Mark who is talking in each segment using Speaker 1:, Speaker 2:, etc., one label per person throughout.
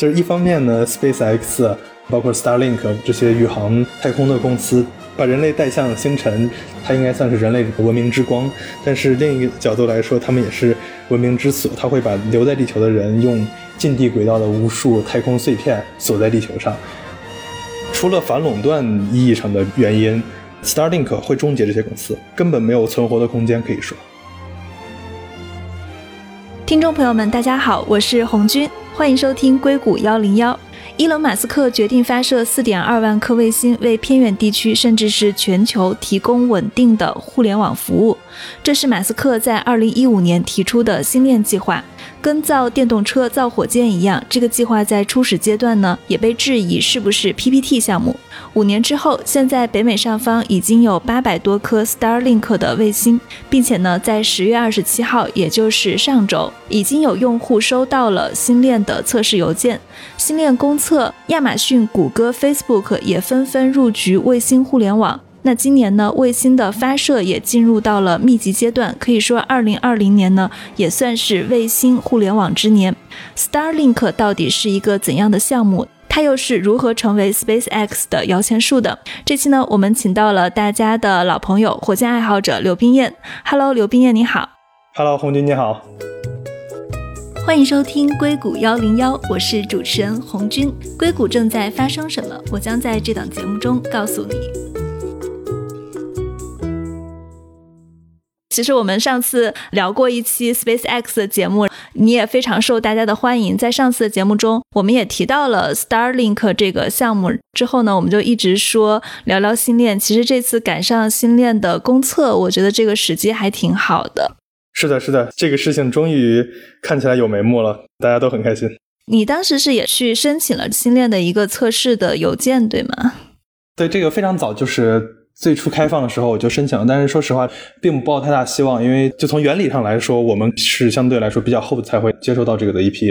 Speaker 1: 就是一方面呢，SpaceX 包括 Starlink 这些宇航太空的公司，把人类带向星辰，它应该算是人类文明之光。但是另一个角度来说，他们也是文明之锁，它会把留在地球的人用近地轨道的无数太空碎片锁在地球上。除了反垄断意义上的原因，Starlink 会终结这些公司，根本没有存活的空间，可以说。
Speaker 2: 听众朋友们，大家好，我是红军，欢迎收听硅谷幺零幺。伊隆·马斯克决定发射四点二万颗卫星，为偏远地区甚至是全球提供稳定的互联网服务。这是马斯克在二零一五年提出的星链计划。跟造电动车、造火箭一样，这个计划在初始阶段呢，也被质疑是不是 PPT 项目。五年之后，现在北美上方已经有八百多颗 Starlink 的卫星，并且呢，在十月二十七号，也就是上周，已经有用户收到了星链的测试邮件。星链公测，亚马逊、谷歌、Facebook 也纷纷入局卫星互联网。那今年呢，卫星的发射也进入到了密集阶段，可以说，二零二零年呢，也算是卫星互联网之年。Starlink 到底是一个怎样的项目？它又是如何成为 SpaceX 的摇钱树的？这期呢，我们请到了大家的老朋友，火箭爱好者刘冰燕。Hello，刘冰燕，你好。
Speaker 1: Hello，红军，你好。
Speaker 2: 欢迎收听硅谷幺零幺，我是主持人红军。硅谷正在发生什么？我将在这档节目中告诉你。其实我们上次聊过一期 SpaceX 的节目，你也非常受大家的欢迎。在上次的节目中，我们也提到了 Starlink 这个项目。之后呢，我们就一直说聊聊星链。其实这次赶上星链的公测，我觉得这个时机还挺好的。
Speaker 1: 是的，是的，这个事情终于看起来有眉目了，大家都很开心。
Speaker 2: 你当时是也去申请了星链的一个测试的邮件，对吗？
Speaker 1: 对，这个非常早就是。最初开放的时候我就申请了，但是说实话，并不抱太大希望，因为就从原理上来说，我们是相对来说比较后才会接收到这个的一批。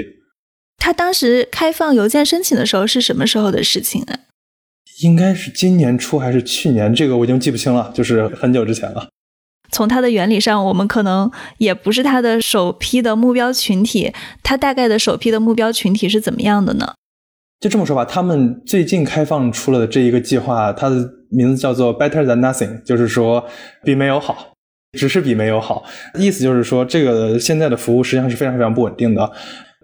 Speaker 2: 他当时开放邮件申请的时候是什么时候的事情啊？
Speaker 1: 应该是今年初还是去年？这个我已经记不清了，就是很久之前了。
Speaker 2: 从它的原理上，我们可能也不是它的首批的目标群体。它大概的首批的目标群体是怎么样的呢？
Speaker 1: 就这么说吧，他们最近开放出了的这一个计划，它的名字叫做 Better than Nothing，就是说比没有好，只是比没有好。意思就是说，这个现在的服务实际上是非常非常不稳定的。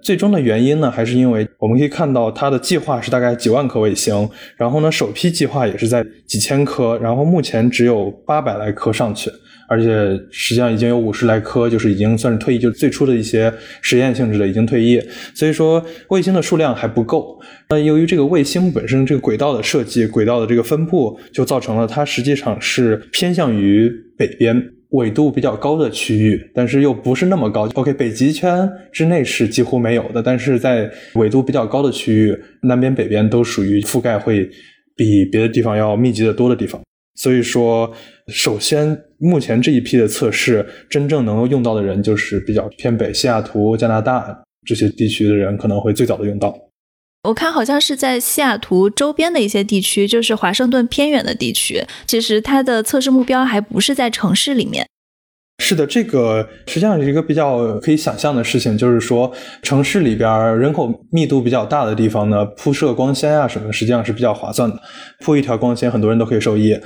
Speaker 1: 最终的原因呢，还是因为我们可以看到它的计划是大概几万颗卫星，然后呢，首批计划也是在几千颗，然后目前只有八百来颗上去。而且实际上已经有五十来颗，就是已经算是退役，就是最初的一些实验性质的已经退役。所以说卫星的数量还不够。那由于这个卫星本身这个轨道的设计、轨道的这个分布，就造成了它实际上是偏向于北边纬度比较高的区域，但是又不是那么高。OK，北极圈之内是几乎没有的，但是在纬度比较高的区域，南边、北边都属于覆盖会比别的地方要密集的多的地方。所以说，首先，目前这一批的测试，真正能够用到的人，就是比较偏北西雅图、加拿大这些地区的人，可能会最早的用到。
Speaker 2: 我看好像是在西雅图周边的一些地区，就是华盛顿偏远的地区，其实它的测试目标还不是在城市里面。
Speaker 1: 是的，这个实际上是一个比较可以想象的事情，就是说城市里边人口密度比较大的地方呢，铺设光纤啊什么，实际上是比较划算的。铺一条光纤，很多人都可以受益。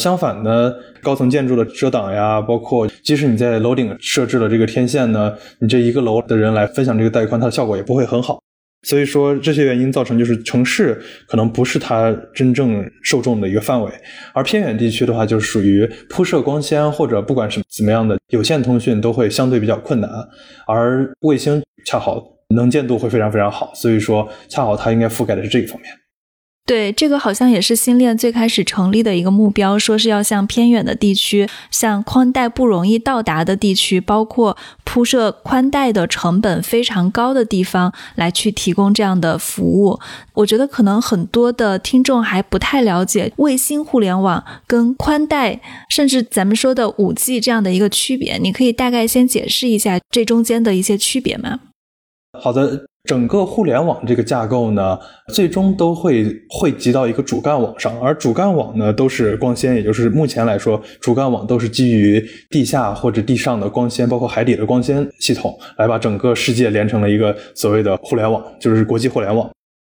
Speaker 1: 相反呢，高层建筑的遮挡呀，包括即使你在楼顶设置了这个天线呢，你这一个楼的人来分享这个带宽，它的效果也不会很好。所以说这些原因造成，就是城市可能不是它真正受众的一个范围，而偏远地区的话，就是属于铺设光纤或者不管什怎么样的有线通讯都会相对比较困难，而卫星恰好能见度会非常非常好，所以说恰好它应该覆盖的是这一方面。
Speaker 2: 对，这个好像也是星链最开始成立的一个目标，说是要向偏远的地区，向宽带不容易到达的地区，包括铺设宽带的成本非常高的地方，来去提供这样的服务。我觉得可能很多的听众还不太了解卫星互联网跟宽带，甚至咱们说的五 G 这样的一个区别。你可以大概先解释一下这中间的一些区别吗？
Speaker 1: 好的。整个互联网这个架构呢，最终都会汇集到一个主干网上，而主干网呢都是光纤，也就是目前来说，主干网都是基于地下或者地上的光纤，包括海底的光纤系统，来把整个世界连成了一个所谓的互联网，就是国际互联网。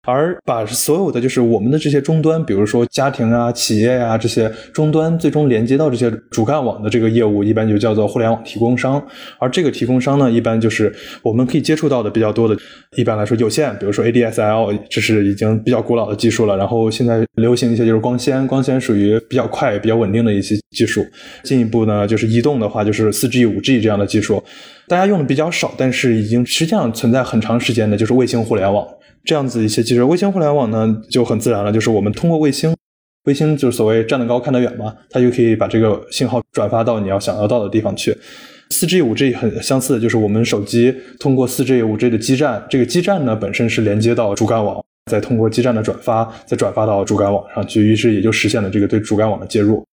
Speaker 1: 而把所有的就是我们的这些终端，比如说家庭啊、企业呀、这些终端，最终连接到这些主干网的这个业务，一般就叫做互联网提供商。而这个提供商呢，一般就是我们可以接触到的比较多的，一般来说有线，比如说 ADSL，这是已经比较古老的技术了。然后现在流行一些就是光纤，光纤属于比较快、比较稳定的一些技术。进一步呢，就是移动的话，就是四 G、五 G 这样的技术，大家用的比较少，但是已经实际上存在很长时间的，就是卫星互联网。这样子一些技术，卫星互联网呢就很自然了，就是我们通过卫星，卫星就是所谓站得高看得远嘛，它就可以把这个信号转发到你要想要到的地方去。四 G、五 G 很相似的，就是我们手机通过四 G、五 G 的基站，这个基站呢本身是连接到主干网，再通过基站的转发，再转发到主干网上去，于是也就实现了这个对主干网的接入。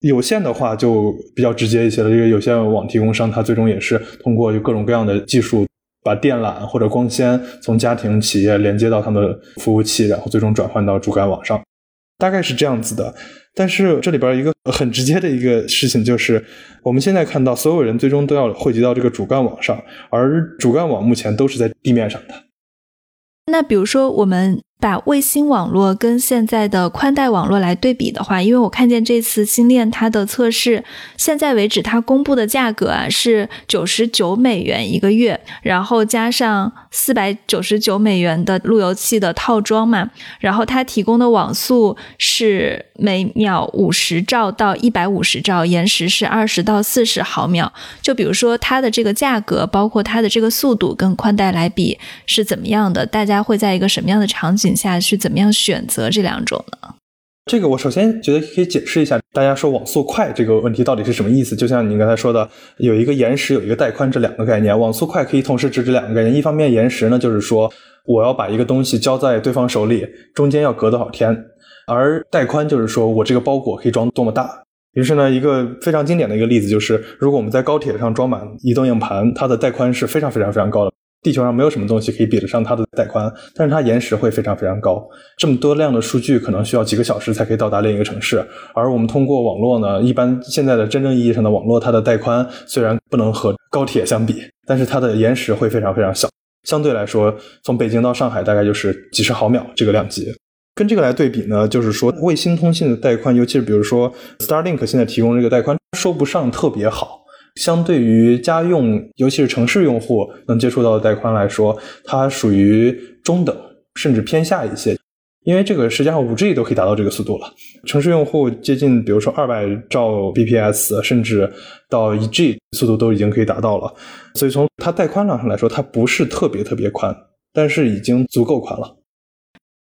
Speaker 1: 有线的话就比较直接一些了，这个有线网提供商它最终也是通过各种各样的技术。把电缆或者光纤从家庭企业连接到他们服务器，然后最终转换到主干网上，大概是这样子的。但是这里边一个很直接的一个事情就是，我们现在看到所有人最终都要汇集到这个主干网上，而主干网目前都是在地面上的。
Speaker 2: 那比如说我们。把卫星网络跟现在的宽带网络来对比的话，因为我看见这次星链它的测试，现在为止它公布的价格啊是九十九美元一个月，然后加上四百九十九美元的路由器的套装嘛，然后它提供的网速是每秒五十兆到一百五十兆，延时是二十到四十毫秒。就比如说它的这个价格，包括它的这个速度跟宽带来比是怎么样的？大家会在一个什么样的场景？下去怎么样选择这两种呢？
Speaker 1: 这个我首先觉得可以解释一下，大家说网速快这个问题到底是什么意思？就像你刚才说的，有一个延时，有一个带宽这两个概念，网速快可以同时指这两个概念。一方面，延时呢就是说我要把一个东西交在对方手里，中间要隔多少天；而带宽就是说我这个包裹可以装多么大。于是呢，一个非常经典的一个例子就是，如果我们在高铁上装满移动硬盘，它的带宽是非常非常非常高的。地球上没有什么东西可以比得上它的带宽，但是它延时会非常非常高。这么多量的数据可能需要几个小时才可以到达另一个城市，而我们通过网络呢，一般现在的真正意义上的网络，它的带宽虽然不能和高铁相比，但是它的延时会非常非常小。相对来说，从北京到上海大概就是几十毫秒这个量级。跟这个来对比呢，就是说卫星通信的带宽，尤其是比如说 Starlink 现在提供这个带宽，说不上特别好。相对于家用，尤其是城市用户能接触到的带宽来说，它属于中等，甚至偏下一些。因为这个实际上五 G 都可以达到这个速度了，城市用户接近，比如说二百兆 bps，甚至到一 G 速度都已经可以达到了。所以从它带宽量上来说，它不是特别特别宽，但是已经足够宽了。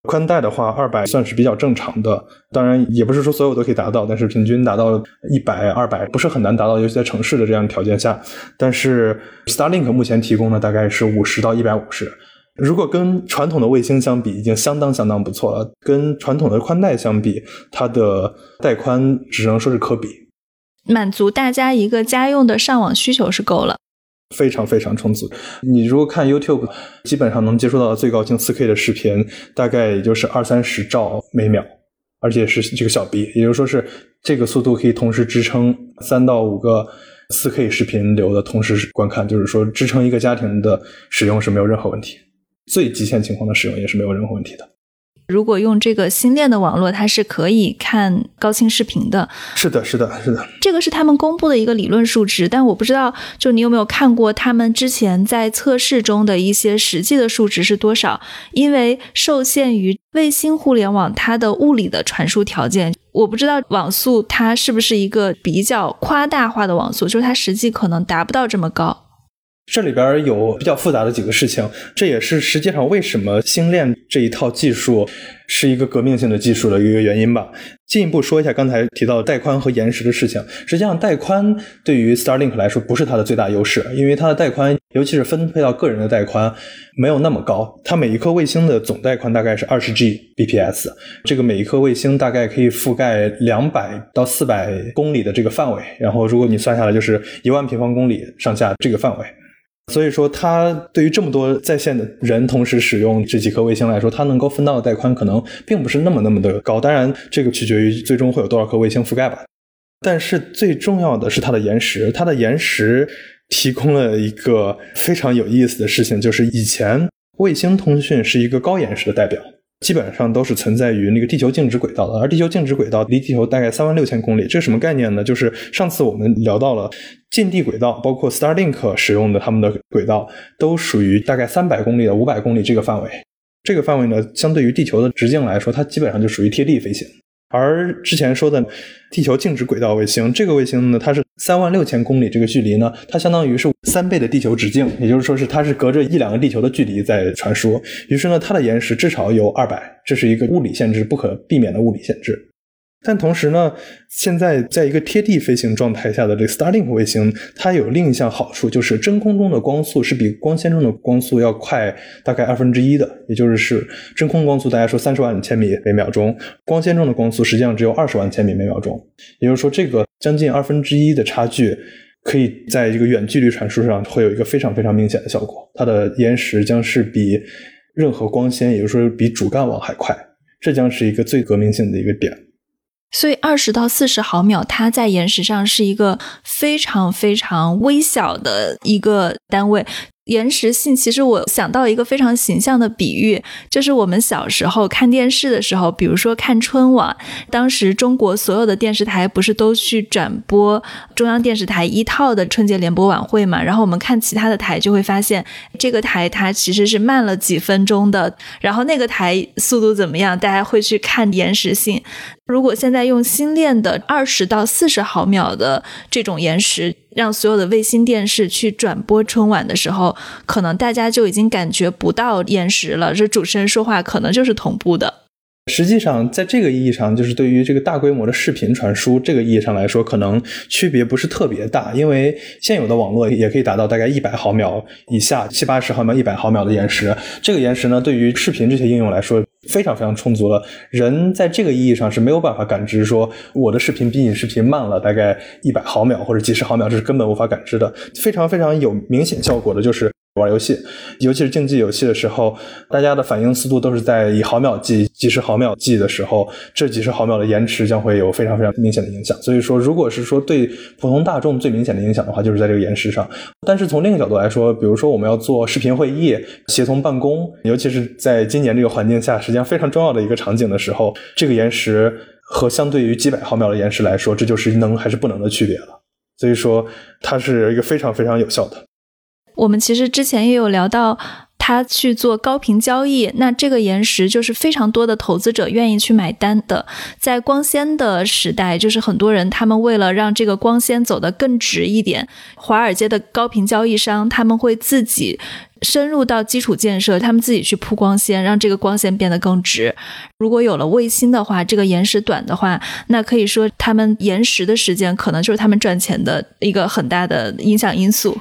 Speaker 1: 宽带的话，二百算是比较正常的，当然也不是说所有都可以达到，但是平均达到一百、二百不是很难达到，尤其在城市的这样条件下。但是 Starlink 目前提供的大概是五十到一百五十，如果跟传统的卫星相比，已经相当相当不错了。跟传统的宽带相比，它的带宽只能说是可比，
Speaker 2: 满足大家一个家用的上网需求是够了。
Speaker 1: 非常非常充足。你如果看 YouTube，基本上能接触到的最高清 4K 的视频，大概也就是二三十兆每秒，而且是这个小 B，也就是说是这个速度可以同时支撑三到五个 4K 视频流的同时观看，就是说支撑一个家庭的使用是没有任何问题，最极限情况的使用也是没有任何问题的。
Speaker 2: 如果用这个星链的网络，它是可以看高清视频的。
Speaker 1: 是的，是的，是的。
Speaker 2: 这个是他们公布的一个理论数值，但我不知道，就你有没有看过他们之前在测试中的一些实际的数值是多少？因为受限于卫星互联网它的物理的传输条件，我不知道网速它是不是一个比较夸大化的网速，就是它实际可能达不到这么高。
Speaker 1: 这里边有比较复杂的几个事情，这也是实际上为什么星链这一套技术是一个革命性的技术的一个原因吧。进一步说一下刚才提到带宽和延时的事情。实际上，带宽对于 Starlink 来说不是它的最大优势，因为它的带宽，尤其是分配到个人的带宽，没有那么高。它每一颗卫星的总带宽大概是二十 Gbps，这个每一颗卫星大概可以覆盖两百到四百公里的这个范围，然后如果你算下来，就是一万平方公里上下这个范围。所以说，它对于这么多在线的人同时使用这几颗卫星来说，它能够分到的带宽可能并不是那么那么的高。当然，这个取决于最终会有多少颗卫星覆盖吧。但是最重要的是它的延时，它的延时提供了一个非常有意思的事情，就是以前卫星通讯是一个高延时的代表，基本上都是存在于那个地球静止轨道的，而地球静止轨道离地球大概三万六千公里，这是什么概念呢？就是上次我们聊到了近地轨道，包括 Starlink 使用的他们的轨道，都属于大概三百公里到五百公里这个范围。这个范围呢，相对于地球的直径来说，它基本上就属于贴地飞行。而之前说的地球静止轨道卫星，这个卫星呢，它是三万六千公里这个距离呢，它相当于是三倍的地球直径，也就是说是它是隔着一两个地球的距离在传输。于是呢，它的延时至少有二百，这是一个物理限制，不可避免的物理限制。但同时呢，现在在一个贴地飞行状态下的这个 Starlink 卫星，它有另一项好处，就是真空中的光速是比光纤中的光速要快大概二分之一的，也就是是真空光速，大家说三十万千米每秒钟，光纤中的光速实际上只有二十万千米每秒钟，也就是说这个将近二分之一的差距，可以在这个远距离传输上会有一个非常非常明显的效果，它的延时将是比任何光纤，也就是说比主干网还快，这将是一个最革命性的一个点。
Speaker 2: 所以二十到四十毫秒，它在延时上是一个非常非常微小的一个单位。延时性，其实我想到一个非常形象的比喻，就是我们小时候看电视的时候，比如说看春晚，当时中国所有的电视台不是都去转播中央电视台一套的春节联播晚会嘛？然后我们看其他的台，就会发现这个台它其实是慢了几分钟的，然后那个台速度怎么样，大家会去看延时性。如果现在用新练的二十到四十毫秒的这种延时，让所有的卫星电视去转播春晚的时候，可能大家就已经感觉不到延时了。这主持人说话可能就是同步的。
Speaker 1: 实际上，在这个意义上，就是对于这个大规模的视频传输这个意义上来说，可能区别不是特别大，因为现有的网络也可以达到大概一百毫秒以下，七八十毫秒、一百毫秒的延时。这个延时呢，对于视频这些应用来说。非常非常充足了。人在这个意义上是没有办法感知说我的视频比你视频慢了大概一百毫秒或者几十毫秒，这是根本无法感知的。非常非常有明显效果的就是。玩游戏，尤其是竞技游戏的时候，大家的反应速度都是在以毫秒计、几十毫秒计的时候，这几十毫秒的延迟将会有非常非常明显的影响。所以说，如果是说对普通大众最明显的影响的话，就是在这个延时上。但是从另一个角度来说，比如说我们要做视频会议、协同办公，尤其是在今年这个环境下，实际上非常重要的一个场景的时候，这个延时和相对于几百毫秒的延时来说，这就是能还是不能的区别了。所以说，它是一个非常非常有效的。
Speaker 2: 我们其实之前也有聊到，他去做高频交易，那这个延时就是非常多的投资者愿意去买单的。在光纤的时代，就是很多人他们为了让这个光纤走得更直一点，华尔街的高频交易商他们会自己深入到基础建设，他们自己去铺光纤，让这个光纤变得更直。如果有了卫星的话，这个延时短的话，那可以说他们延时的时间可能就是他们赚钱的一个很大的影响因素。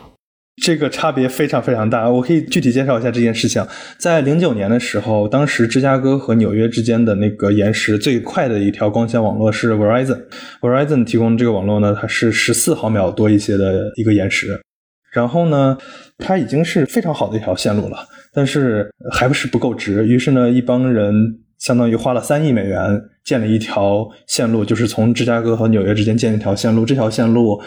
Speaker 1: 这个差别非常非常大，我可以具体介绍一下这件事情。在零九年的时候，当时芝加哥和纽约之间的那个延时最快的一条光纤网络是 Verizon，Verizon 提供这个网络呢，它是十四毫秒多一些的一个延时。然后呢，它已经是非常好的一条线路了，但是还不是不够直。于是呢，一帮人相当于花了三亿美元建了一条线路，就是从芝加哥和纽约之间建一条线路。这条线路。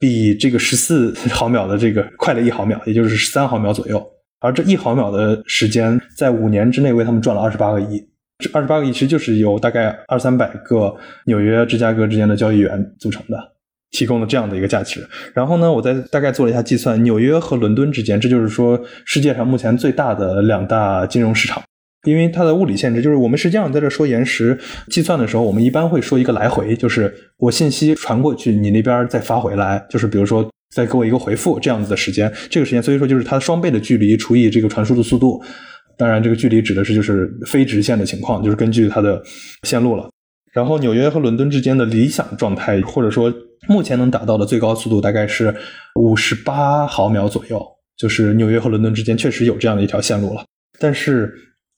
Speaker 1: 比这个十四 毫秒的这个快了一毫秒，也就是十三毫秒左右。而这一毫秒的时间，在五年之内为他们赚了二十八个亿。这二十八个亿其实就是由大概二三百个纽约、芝加哥之间的交易员组成的，提供了这样的一个价值。然后呢，我再大概做了一下计算，纽约和伦敦之间，这就是说世界上目前最大的两大金融市场。因为它的物理限制，就是我们实际上在这说延时计算的时候，我们一般会说一个来回，就是我信息传过去，你那边再发回来，就是比如说再给我一个回复这样子的时间，这个时间，所以说就是它双倍的距离除以这个传输的速度。当然，这个距离指的是就是非直线的情况，就是根据它的线路了。然后纽约和伦敦之间的理想状态，或者说目前能达到的最高速度大概是五十八毫秒左右，就是纽约和伦敦之间确实有这样的一条线路了，但是。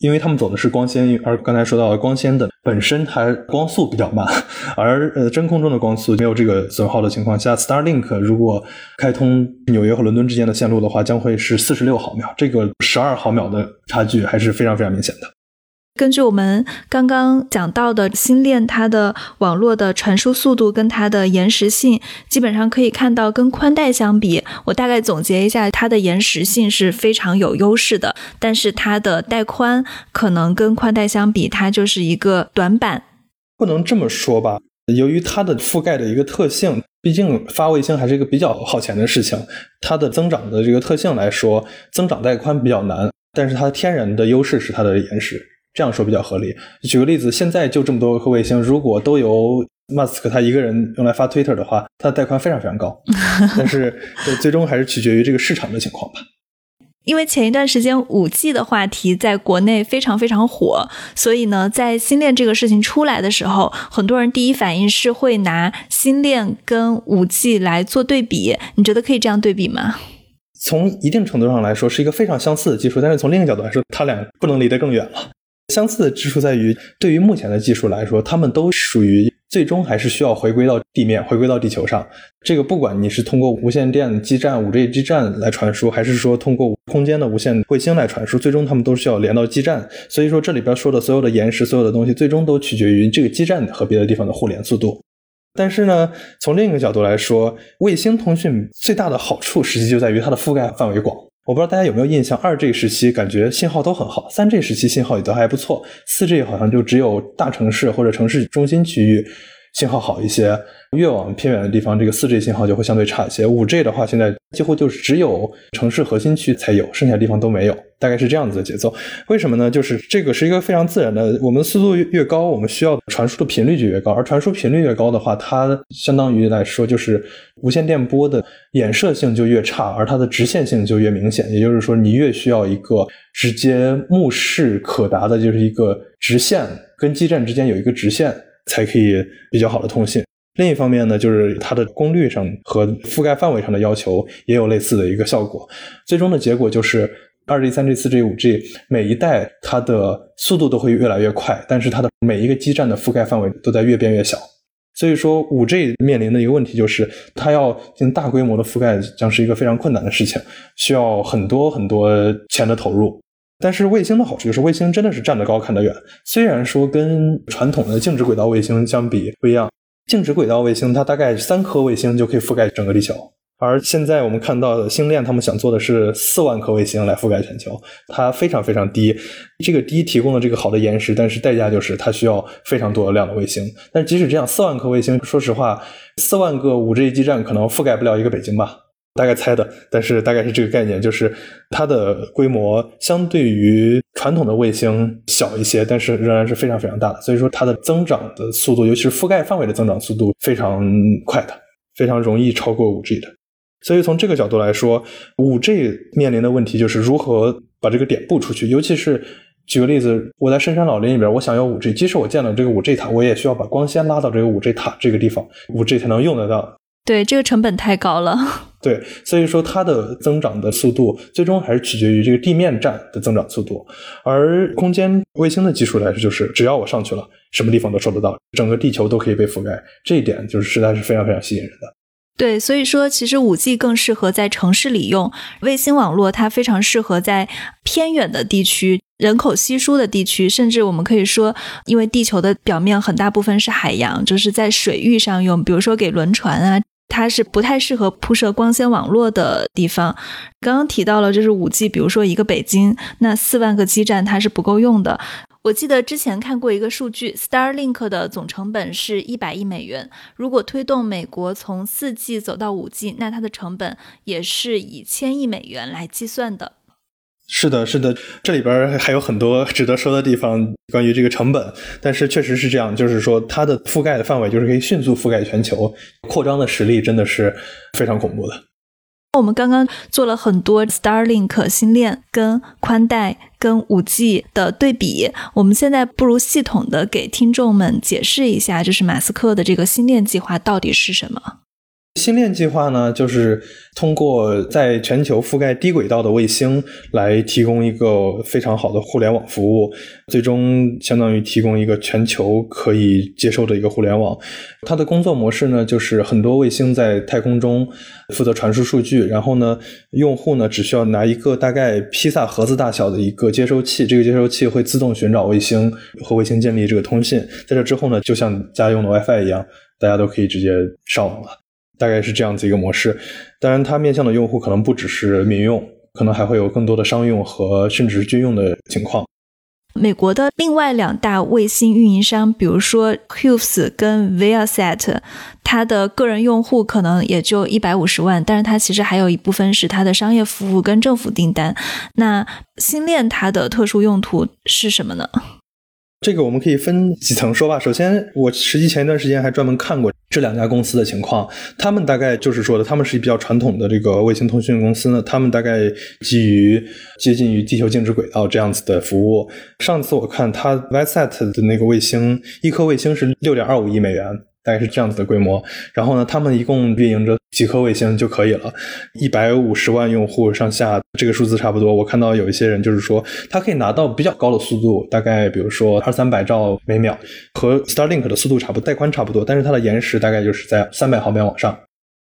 Speaker 1: 因为他们走的是光纤，而刚才说到的光纤的本身它光速比较慢，而呃真空中的光速没有这个损耗的情况下，Starlink 如果开通纽约和伦敦之间的线路的话，将会是四十六毫秒，这个十二毫秒的差距还是非常非常明显的。
Speaker 2: 根据我们刚刚讲到的星链，它的网络的传输速度跟它的延时性，基本上可以看到跟宽带相比，我大概总结一下，它的延时性是非常有优势的，但是它的带宽可能跟宽带相比，它就是一个短板。
Speaker 1: 不能这么说吧，由于它的覆盖的一个特性，毕竟发卫星还是一个比较耗钱的事情，它的增长的这个特性来说，增长带宽比较难，但是它天然的优势是它的延时。这样说比较合理。举个例子，现在就这么多颗卫星，如果都由马斯克他一个人用来发 Twitter 的话，它的带宽非常非常高。但是最终还是取决于这个市场的情况吧。
Speaker 2: 因为前一段时间五 G 的话题在国内非常非常火，所以呢，在星链这个事情出来的时候，很多人第一反应是会拿星链跟五 G 来做对比。你觉得可以这样对比吗？
Speaker 1: 从一定程度上来说，是一个非常相似的技术，但是从另一个角度来说，它俩不能离得更远了。相似的之处在于，对于目前的技术来说，它们都属于最终还是需要回归到地面，回归到地球上。这个不管你是通过无线电基站、五 G 基站来传输，还是说通过空间的无线卫星来传输，最终它们都需要连到基站。所以说，这里边说的所有的延时，所有的东西，最终都取决于这个基站和别的地方的互联速度。但是呢，从另一个角度来说，卫星通讯最大的好处，实际就在于它的覆盖范围广。我不知道大家有没有印象，二 G 时期感觉信号都很好，三 G 时期信号也都还不错，四 G 好像就只有大城市或者城市中心区域信号好一些。越往偏远的地方，这个四 G 信号就会相对差一些。五 G 的话，现在几乎就是只有城市核心区才有，剩下的地方都没有，大概是这样子的节奏。为什么呢？就是这个是一个非常自然的，我们速度越高，我们需要传输的频率就越高，而传输频率越高的话，它相当于来说就是无线电波的衍射性就越差，而它的直线性就越明显。也就是说，你越需要一个直接目视可达的，就是一个直线跟基站之间有一个直线，才可以比较好的通信。另一方面呢，就是它的功率上和覆盖范围上的要求也有类似的一个效果。最终的结果就是二 G、三 G、四 G、五 G 每一代它的速度都会越来越快，但是它的每一个基站的覆盖范围都在越变越小。所以说，五 G 面临的一个问题就是，它要进行大规模的覆盖，将是一个非常困难的事情，需要很多很多钱的投入。但是卫星的好处就是，卫星真的是站得高看得远。虽然说跟传统的静止轨道卫星相比不一样。静止轨道卫星，它大概三颗卫星就可以覆盖整个地球，而现在我们看到的星链，他们想做的是四万颗卫星来覆盖全球，它非常非常低。这个低提供了这个好的延时，但是代价就是它需要非常多的量的卫星。但即使这样，四万颗卫星，说实话，四万个五 G 基站可能覆盖不了一个北京吧。大概猜的，但是大概是这个概念，就是它的规模相对于传统的卫星小一些，但是仍然是非常非常大的。所以说它的增长的速度，尤其是覆盖范围的增长速度非常快的，非常容易超过五 G 的。所以从这个角度来说，五 G 面临的问题就是如何把这个点布出去。尤其是举个例子，我在深山老林里边，我想要五 G，即使我建了这个五 G 塔，我也需要把光纤拉到这个五 G 塔这个地方，五 G 才能用得到。
Speaker 2: 对，这个成本太高了。
Speaker 1: 对，所以说它的增长的速度最终还是取决于这个地面站的增长速度。而空间卫星的技术来说，就是只要我上去了，什么地方都收得到，整个地球都可以被覆盖。这一点就是实在是非常非常吸引人的。
Speaker 2: 对，所以说其实五 G 更适合在城市里用，卫星网络它非常适合在偏远的地区、人口稀疏的地区，甚至我们可以说，因为地球的表面很大部分是海洋，就是在水域上用，比如说给轮船啊。它是不太适合铺设光纤网络的地方。刚刚提到了，就是五 G，比如说一个北京，那四万个基站它是不够用的。我记得之前看过一个数据，Starlink 的总成本是一百亿美元。如果推动美国从四 G 走到五 G，那它的成本也是以千亿美元来计算的。
Speaker 1: 是的，是的，这里边还有很多值得说的地方，关于这个成本。但是确实是这样，就是说它的覆盖的范围就是可以迅速覆盖全球，扩张的实力真的是非常恐怖的。
Speaker 2: 我们刚刚做了很多 Starlink 星链跟宽带跟五 G 的对比，我们现在不如系统的给听众们解释一下，就是马斯克的这个星链计划到底是什么。
Speaker 1: 星链计划呢，就是通过在全球覆盖低轨道的卫星来提供一个非常好的互联网服务，最终相当于提供一个全球可以接受的一个互联网。它的工作模式呢，就是很多卫星在太空中负责传输数据，然后呢，用户呢只需要拿一个大概披萨盒子大小的一个接收器，这个接收器会自动寻找卫星和卫星建立这个通信，在这之后呢，就像家用的 WiFi 一样，大家都可以直接上网了。大概是这样子一个模式，当然它面向的用户可能不只是民用，可能还会有更多的商用和甚至是军用的情况。
Speaker 2: 美国的另外两大卫星运营商，比如说 Hughes 跟 Viasat，它的个人用户可能也就一百五十万，但是它其实还有一部分是它的商业服务跟政府订单。那星链它的特殊用途是什么呢？
Speaker 1: 这个我们可以分几层说吧。首先，我实际前一段时间还专门看过这两家公司的情况。他们大概就是说的，他们是比较传统的这个卫星通讯公司呢。他们大概基于接近于地球静止轨道这样子的服务。上次我看它 Visat 的那个卫星，一颗卫星是六点二五亿美元。大概是这样子的规模，然后呢，他们一共运营着几颗卫星就可以了，一百五十万用户上下，这个数字差不多。我看到有一些人就是说，它可以拿到比较高的速度，大概比如说二三百兆每秒，和 Starlink 的速度差不多，带宽差不多，但是它的延时大概就是在三百毫秒往上，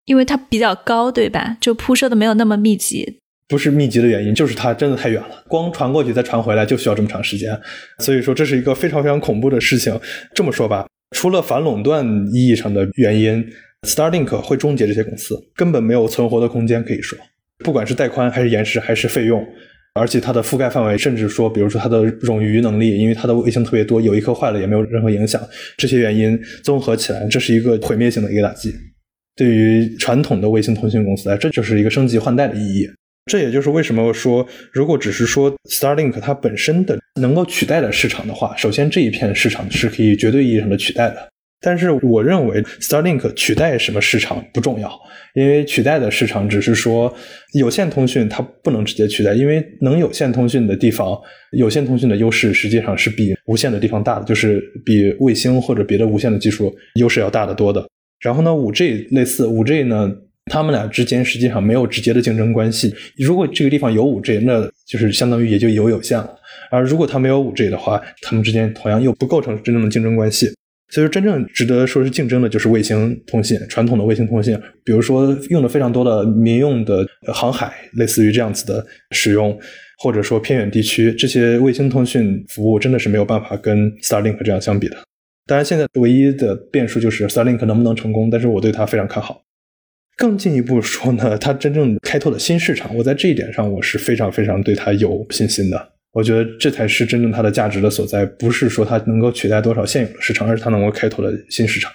Speaker 2: 因为它比较高，对吧？就铺设的没有那么密集，
Speaker 1: 不是密集的原因，就是它真的太远了，光传过去再传回来就需要这么长时间，所以说这是一个非常非常恐怖的事情。这么说吧。除了反垄断意义上的原因，Starlink 会终结这些公司，根本没有存活的空间。可以说，不管是带宽还是延时还是费用，而且它的覆盖范围，甚至说，比如说它的冗余能力，因为它的卫星特别多，有一颗坏了也没有任何影响。这些原因综合起来，这是一个毁灭性的一个打击。对于传统的卫星通讯公司来，这就是一个升级换代的意义。这也就是为什么说，如果只是说 Starlink 它本身的能够取代的市场的话，首先这一片市场是可以绝对意义上的取代的。但是我认为 Starlink 取代什么市场不重要，因为取代的市场只是说有线通讯它不能直接取代，因为能有线通讯的地方，有线通讯的优势实际上是比无线的地方大的，就是比卫星或者别的无线的技术优势要大得多的。然后呢，五 G 类似，五 G 呢？他们俩之间实际上没有直接的竞争关系。如果这个地方有五 G，那就是相当于也就有有线了。而如果它没有五 G 的话，他们之间同样又不构成真正的竞争关系。所以说，真正值得说是竞争的就是卫星通信，传统的卫星通信，比如说用的非常多的民用的航海，类似于这样子的使用，或者说偏远地区，这些卫星通讯服务真的是没有办法跟 Starlink 这样相比的。当然，现在唯一的变数就是 Starlink 能不能成功，但是我对它非常看好。更进一步说呢，它真正开拓的新市场，我在这一点上我是非常非常对它有信心的。我觉得这才是真正它的价值的所在，不是说它能够取代多少现有的市场，而是它能够开拓的新市场。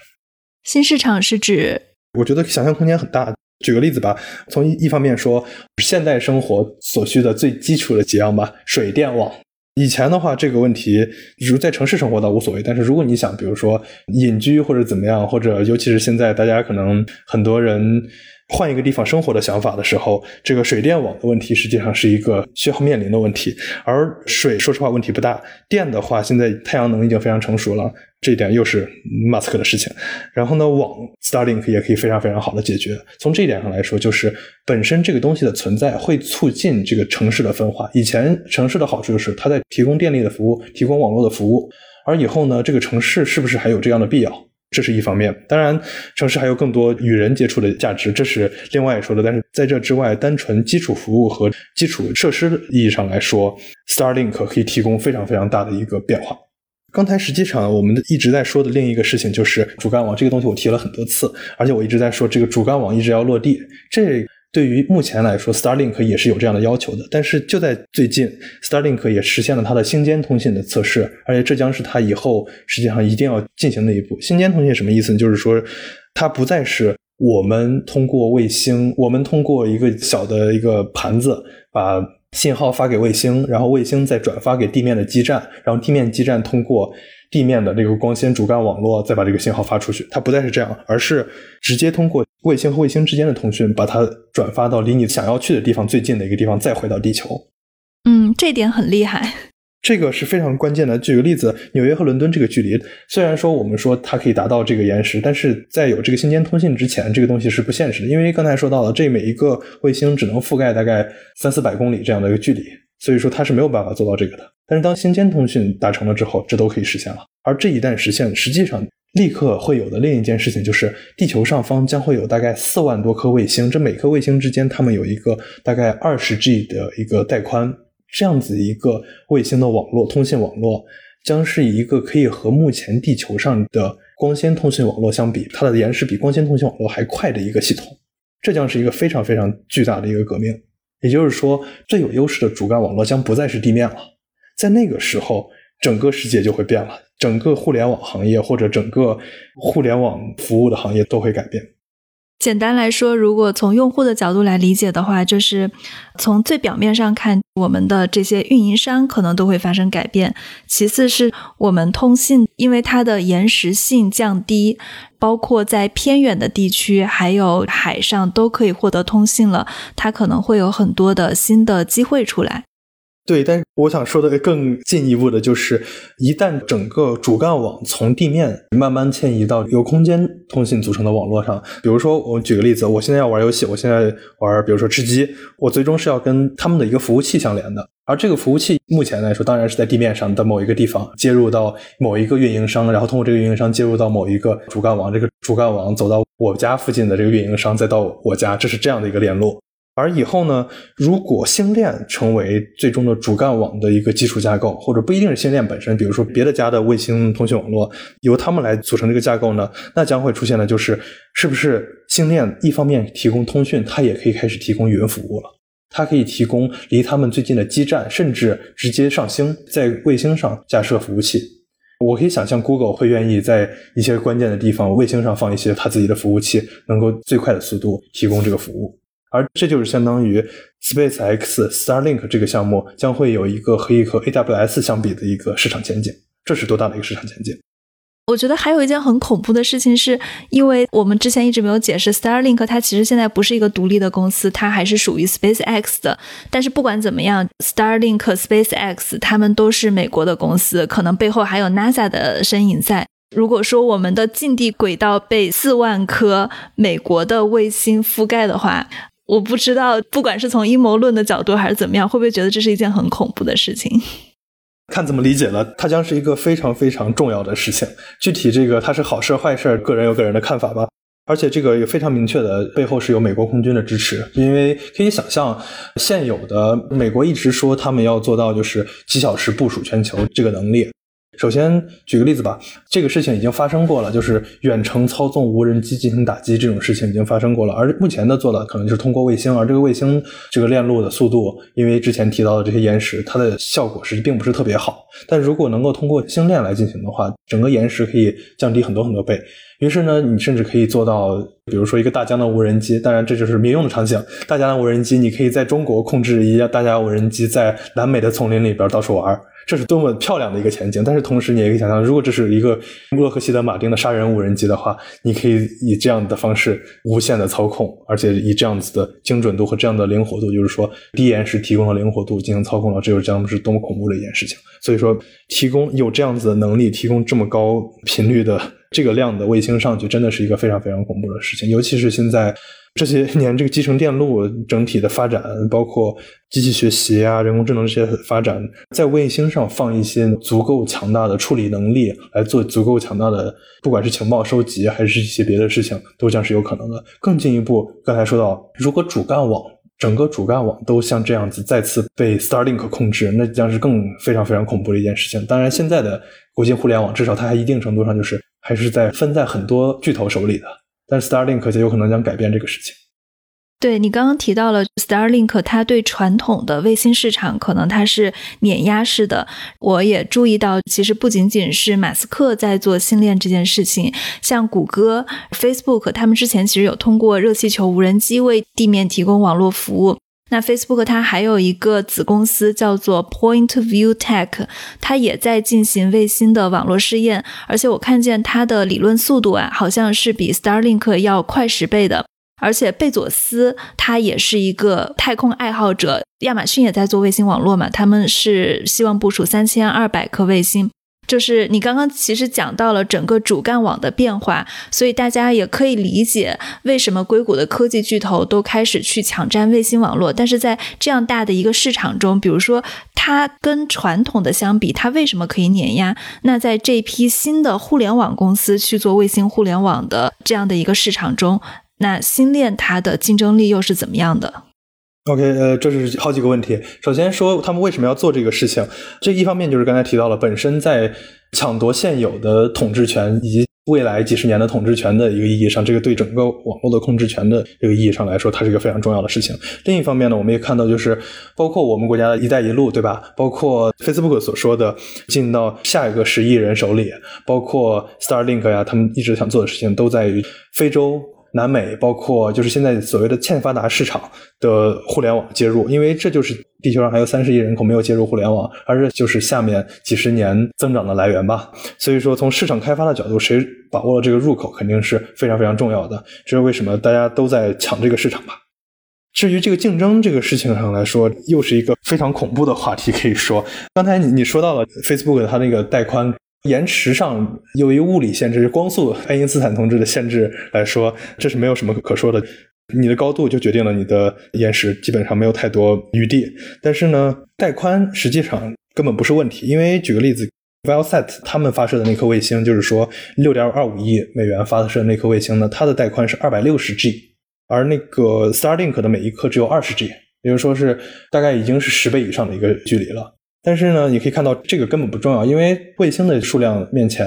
Speaker 2: 新市场是指？
Speaker 1: 我觉得想象空间很大。举个例子吧，从一一方面说，现代生活所需的最基础的几样吧，水电网。以前的话，这个问题，如在城市生活倒无所谓。但是如果你想，比如说隐居或者怎么样，或者尤其是现在大家可能很多人。换一个地方生活的想法的时候，这个水电网的问题实际上是一个需要面临的问题。而水，说实话问题不大。电的话，现在太阳能已经非常成熟了，这一点又是马斯克的事情。然后呢，网 Starlink 也可以非常非常好的解决。从这一点上来说，就是本身这个东西的存在会促进这个城市的分化。以前城市的好处就是它在提供电力的服务，提供网络的服务。而以后呢，这个城市是不是还有这样的必要？这是一方面，当然，城市还有更多与人接触的价值，这是另外说的。但是在这之外，单纯基础服务和基础设施意义上来说，Starlink 可以提供非常非常大的一个变化。刚才实际上我们一直在说的另一个事情就是主干网，这个东西我提了很多次，而且我一直在说这个主干网一直要落地。这对于目前来说，Starlink 也是有这样的要求的。但是就在最近，Starlink 也实现了它的星间通信的测试，而且这将是它以后实际上一定要进行的一步。星间通信什么意思呢？就是说，它不再是我们通过卫星，我们通过一个小的一个盘子把信号发给卫星，然后卫星再转发给地面的基站，然后地面基站通过。地面的这个光纤主干网络再把这个信号发出去，它不再是这样，而是直接通过卫星和卫星之间的通讯，把它转发到离你想要去的地方最近的一个地方，再回到地球。
Speaker 2: 嗯，这点很厉害。
Speaker 1: 这个是非常关键的。举个例子，纽约和伦敦这个距离，虽然说我们说它可以达到这个延时，但是在有这个星间通信之前，这个东西是不现实的。因为刚才说到了，这每一个卫星只能覆盖大概三四百公里这样的一个距离，所以说它是没有办法做到这个的。但是当星间通讯达成了之后，这都可以实现了。而这一旦实现，实际上立刻会有的另一件事情就是，地球上方将会有大概四万多颗卫星，这每颗卫星之间，它们有一个大概二十 G 的一个带宽。这样子一个卫星的网络通信网络，将是一个可以和目前地球上的光纤通信网络相比，它的延时比光纤通信网络还快的一个系统。这将是一个非常非常巨大的一个革命。也就是说，最有优势的主干网络将不再是地面了。在那个时候，整个世界就会变了，整个互联网行业或者整个互联网服务的行业都会改变。
Speaker 2: 简单来说，如果从用户的角度来理解的话，就是从最表面上看，我们的这些运营商可能都会发生改变；其次是我们通信，因为它的延时性降低，包括在偏远的地区还有海上都可以获得通信了，它可能会有很多的新的机会出来。
Speaker 1: 对，但是我想说的更进一步的就是，一旦整个主干网从地面慢慢迁移到由空间通信组成的网络上，比如说我举个例子，我现在要玩游戏，我现在玩，比如说吃鸡，我最终是要跟他们的一个服务器相连的，而这个服务器目前来说，当然是在地面上的某一个地方接入到某一个运营商，然后通过这个运营商接入到某一个主干网，这个主干网走到我家附近的这个运营商，再到我家，这是这样的一个联络。而以后呢，如果星链成为最终的主干网的一个基础架构，或者不一定是星链本身，比如说别的家的卫星通讯网络由他们来组成这个架构呢，那将会出现的就是，是不是星链一方面提供通讯，它也可以开始提供云服务了？它可以提供离他们最近的基站，甚至直接上星，在卫星上架设服务器。我可以想象，Google 会愿意在一些关键的地方卫星上放一些它自己的服务器，能够最快的速度提供这个服务。而这就是相当于 SpaceX Starlink 这个项目将会有一个可以和 AWS 相比的一个市场前景，这是多大的一个市场前景？
Speaker 2: 我觉得还有一件很恐怖的事情，是因为我们之前一直没有解释，Starlink 它其实现在不是一个独立的公司，它还是属于 SpaceX 的。但是不管怎么样，Starlink、SpaceX 他们都是美国的公司，可能背后还有 NASA 的身影在。如果说我们的近地轨道被四万颗美国的卫星覆盖的话，我不知道，不管是从阴谋论的角度还是怎么样，会不会觉得这是一件很恐怖的事情？
Speaker 1: 看怎么理解了，它将是一个非常非常重要的事情。具体这个它是好事坏事，个人有个人的看法吧。而且这个也非常明确的，背后是有美国空军的支持，因为可以想象，现有的美国一直说他们要做到就是几小时部署全球这个能力。首先举个例子吧，这个事情已经发生过了，就是远程操纵无人机进行打击这种事情已经发生过了。而目前的做的可能就是通过卫星，而这个卫星这个链路的速度，因为之前提到的这些延时，它的效果实际并不是特别好。但如果能够通过星链来进行的话，整个延时可以降低很多很多倍。于是呢，你甚至可以做到，比如说一个大疆的无人机，当然这就是民用的场景。大疆的无人机，你可以在中国控制一架大疆无人机在南美的丛林里边到处玩。这是多么漂亮的一个前景！但是同时，你也可以想象，如果这是一个洛克希德马丁的杀人无人机的话，你可以以这样的方式无限的操控，而且以这样子的精准度和这样的灵活度，就是说低延时提供了灵活度进行操控了，这就是将是多么恐怖的一件事情。所以说，提供有这样子的能力，提供这么高频率的这个量的卫星上去，真的是一个非常非常恐怖的事情，尤其是现在。这些 年，这个集成电路整体的发展，包括机器学习啊、人工智能这些发展，在卫星上放一些足够强大的处理能力，来做足够强大的，不管是情报收集还是一些别的事情，都将是有可能的。更进一步，刚才说到，如果主干网整个主干网都像这样子再次被 Starlink 控制，那将是更非常非常恐怖的一件事情。当然，现在的国际互联网至少它还一定程度上就是还是在分在很多巨头手里的。但 Starlink 就有可能将改变这个事情。
Speaker 2: 对你刚刚提到了 Starlink，它对传统的卫星市场可能它是碾压式的。我也注意到，其实不仅仅是马斯克在做星链这件事情，像谷歌、Facebook，他们之前其实有通过热气球无人机为地面提供网络服务。那 Facebook 它还有一个子公司叫做 Point View Tech，它也在进行卫星的网络试验，而且我看见它的理论速度啊，好像是比 Starlink 要快十倍的。而且贝佐斯他也是一个太空爱好者，亚马逊也在做卫星网络嘛，他们是希望部署三千二百颗卫星。就是你刚刚其实讲到了整个主干网的变化，所以大家也可以理解为什么硅谷的科技巨头都开始去抢占卫星网络。但是在这样大的一个市场中，比如说它跟传统的相比，它为什么可以碾压？那在这批新的互联网公司去做卫星互联网的这样的一个市场中，那星链它的竞争力又是怎么样的
Speaker 1: ？OK，呃，这是好几个问题。首先说他们为什么要做这个事情，这一方面就是刚才提到了，本身在抢夺现有的统治权以及未来几十年的统治权的一个意义上，这个对整个网络的控制权的这个意义上来说，它是一个非常重要的事情。另一方面呢，我们也看到，就是包括我们国家的一带一路，对吧？包括 Facebook 所说的进到下一个十亿人手里，包括 Starlink 呀，他们一直想做的事情，都在于非洲。南美包括就是现在所谓的欠发达市场的互联网接入，因为这就是地球上还有三十亿人口没有接入互联网，而这就是下面几十年增长的来源吧。所以说，从市场开发的角度，谁把握了这个入口，肯定是非常非常重要的。这是为什么大家都在抢这个市场吧。至于这个竞争这个事情上来说，又是一个非常恐怖的话题。可以说，刚才你你说到了 Facebook 它那个带宽。延迟上由于物理限制，光速爱因斯坦同志的限制来说，这是没有什么可说的。你的高度就决定了你的延时，基本上没有太多余地。但是呢，带宽实际上根本不是问题，因为举个例子 v e l s a t 他们发射的那颗卫星，就是说六点二五亿美元发射的那颗卫星呢，它的带宽是二百六十 G，而那个 Starlink 的每一颗只有二十 G，也就是说是大概已经是十倍以上的一个距离了。但是呢，你可以看到这个根本不重要，因为卫星的数量面前，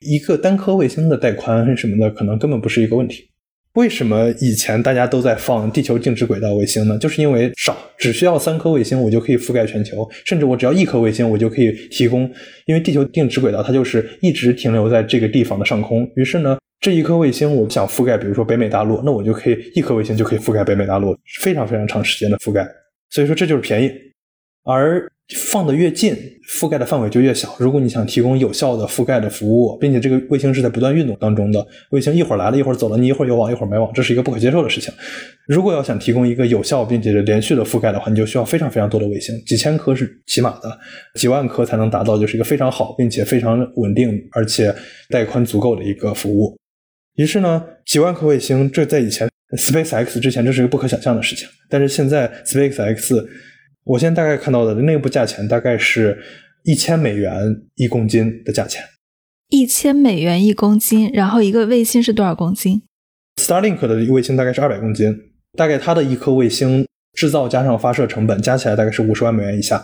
Speaker 1: 一个单颗卫星的带宽什么的可能根本不是一个问题。为什么以前大家都在放地球静止轨道卫星呢？就是因为少，只需要三颗卫星我就可以覆盖全球，甚至我只要一颗卫星我就可以提供，因为地球静止轨道它就是一直停留在这个地方的上空。于是呢，这一颗卫星我想覆盖，比如说北美大陆，那我就可以一颗卫星就可以覆盖北美大陆，非常非常长时间的覆盖。所以说这就是便宜，而。放的越近，覆盖的范围就越小。如果你想提供有效的覆盖的服务，并且这个卫星是在不断运动当中的，卫星一会儿来了，一会儿走了，你一会儿有网，一会儿没网，这是一个不可接受的事情。如果要想提供一个有效并且连续的覆盖的话，你就需要非常非常多的卫星，几千颗是起码的，几万颗才能达到就是一个非常好并且非常稳定而且带宽足够的一个服务。于是呢，几万颗卫星，这在以前 SpaceX 之前这是一个不可想象的事情，但是现在 SpaceX。我现在大概看到的内部价钱大概是一千美元一公斤的价钱，
Speaker 2: 一千美元一公斤。然后一个卫星是多少公斤
Speaker 1: ？Starlink 的卫星大概是二百公斤，大概它的一颗卫星制造加上发射成本加起来大概是五十万美元以下。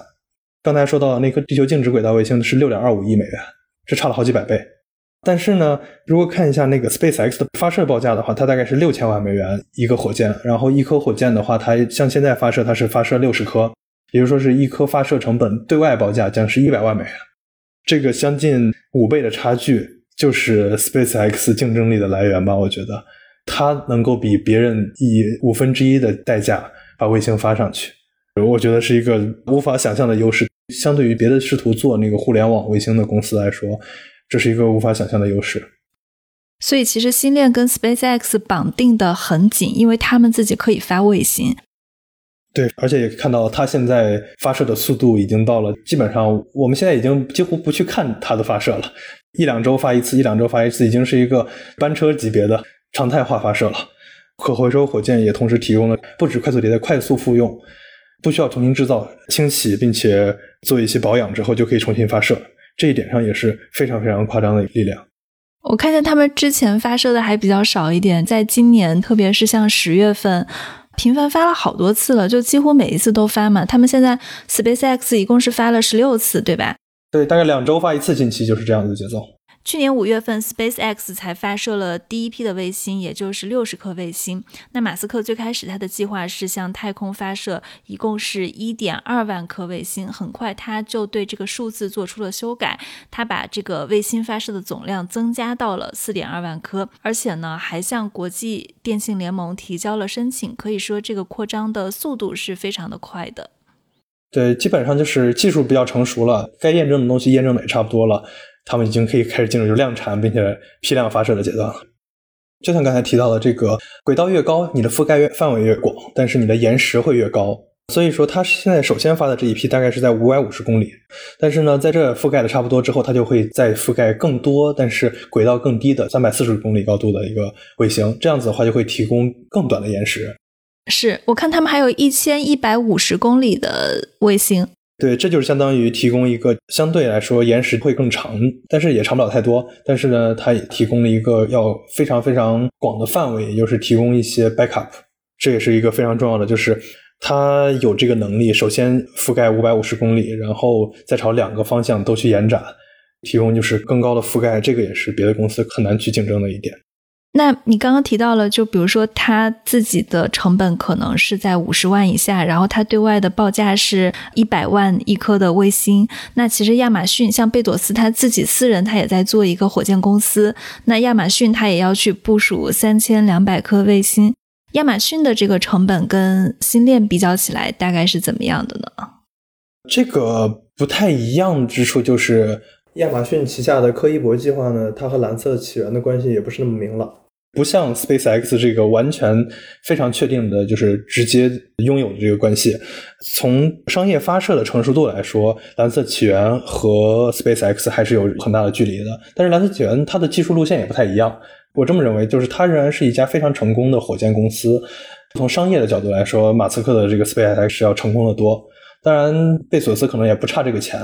Speaker 1: 刚才说到那颗地球静止轨道卫星是六点二五亿美元，这差了好几百倍。但是呢，如果看一下那个 SpaceX 的发射报价的话，它大概是六千万美元一个火箭，然后一颗火箭的话，它像现在发射它是发射六十颗。也就是说，是一颗发射成本对外报价将是一百万美元，这个将近五倍的差距，就是 SpaceX 竞争力的来源吧？我觉得它能够比别人以五分之一的代价把卫星发上去，我觉得是一个无法想象的优势。相对于别的试图做那个互联网卫星的公司来说，这是一个无法想象的优势。
Speaker 2: 所以，其实星链跟 SpaceX 绑定的很紧，因为他们自己可以发卫星。
Speaker 1: 对，而且也看到它现在发射的速度已经到了，基本上我们现在已经几乎不去看它的发射了，一两周发一次，一两周发一次，已经是一个班车级别的常态化发射了。可回收火箭也同时提供了不止快速迭代、快速复用，不需要重新制造、清洗，并且做一些保养之后就可以重新发射，这一点上也是非常非常夸张的力量。
Speaker 2: 我看见他们之前发射的还比较少一点，在今年，特别是像十月份。频繁发了好多次了，就几乎每一次都发嘛。他们现在 SpaceX 一共是发了十六次，对吧？
Speaker 1: 对，大概两周发一次，近期就是这样的节奏。
Speaker 2: 去年五月份，SpaceX 才发射了第一批的卫星，也就是六十颗卫星。那马斯克最开始他的计划是向太空发射，一共是一点二万颗卫星。很快他就对这个数字做出了修改，他把这个卫星发射的总量增加到了四点二万颗，而且呢还向国际电信联盟提交了申请。可以说这个扩张的速度是非常的快的。
Speaker 1: 对，基本上就是技术比较成熟了，该验证的东西验证的也差不多了。他们已经可以开始进入量产并且批量发射的阶段了。就像刚才提到的，这个轨道越高，你的覆盖越范围越广，但是你的延时会越高。所以说，它现在首先发的这一批大概是在五百五十公里，但是呢，在这覆盖的差不多之后，它就会再覆盖更多，但是轨道更低的三百四十公里高度的一个卫星。这样子的话，就会提供更短的延时。
Speaker 2: 是我看他们还有一千一百五十公里的卫星。
Speaker 1: 对，这就是相当于提供一个相对来说延时会更长，但是也长不了太多。但是呢，它也提供了一个要非常非常广的范围，也就是提供一些 backup。这也是一个非常重要的，就是它有这个能力，首先覆盖五百五十公里，然后再朝两个方向都去延展，提供就是更高的覆盖。这个也是别的公司很难去竞争的一点。
Speaker 2: 那你刚刚提到了，就比如说他自己的成本可能是在五十万以下，然后他对外的报价是一百万一颗的卫星。那其实亚马逊像贝佐斯他自己私人，他也在做一个火箭公司。那亚马逊他也要去部署三千两百颗卫星。亚马逊的这个成本跟星链比较起来，大概是怎么样的呢？
Speaker 1: 这个不太一样之处就是，亚马逊旗下的柯伊伯计划呢，它和蓝色起源的关系也不是那么明朗。不像 SpaceX 这个完全非常确定的，就是直接拥有的这个关系。从商业发射的成熟度来说，蓝色起源和 SpaceX 还是有很大的距离的。但是蓝色起源它的技术路线也不太一样。我这么认为，就是它仍然是一家非常成功的火箭公司。从商业的角度来说，马斯克的这个 SpaceX 是要成功的多。当然，贝索斯可能也不差这个钱。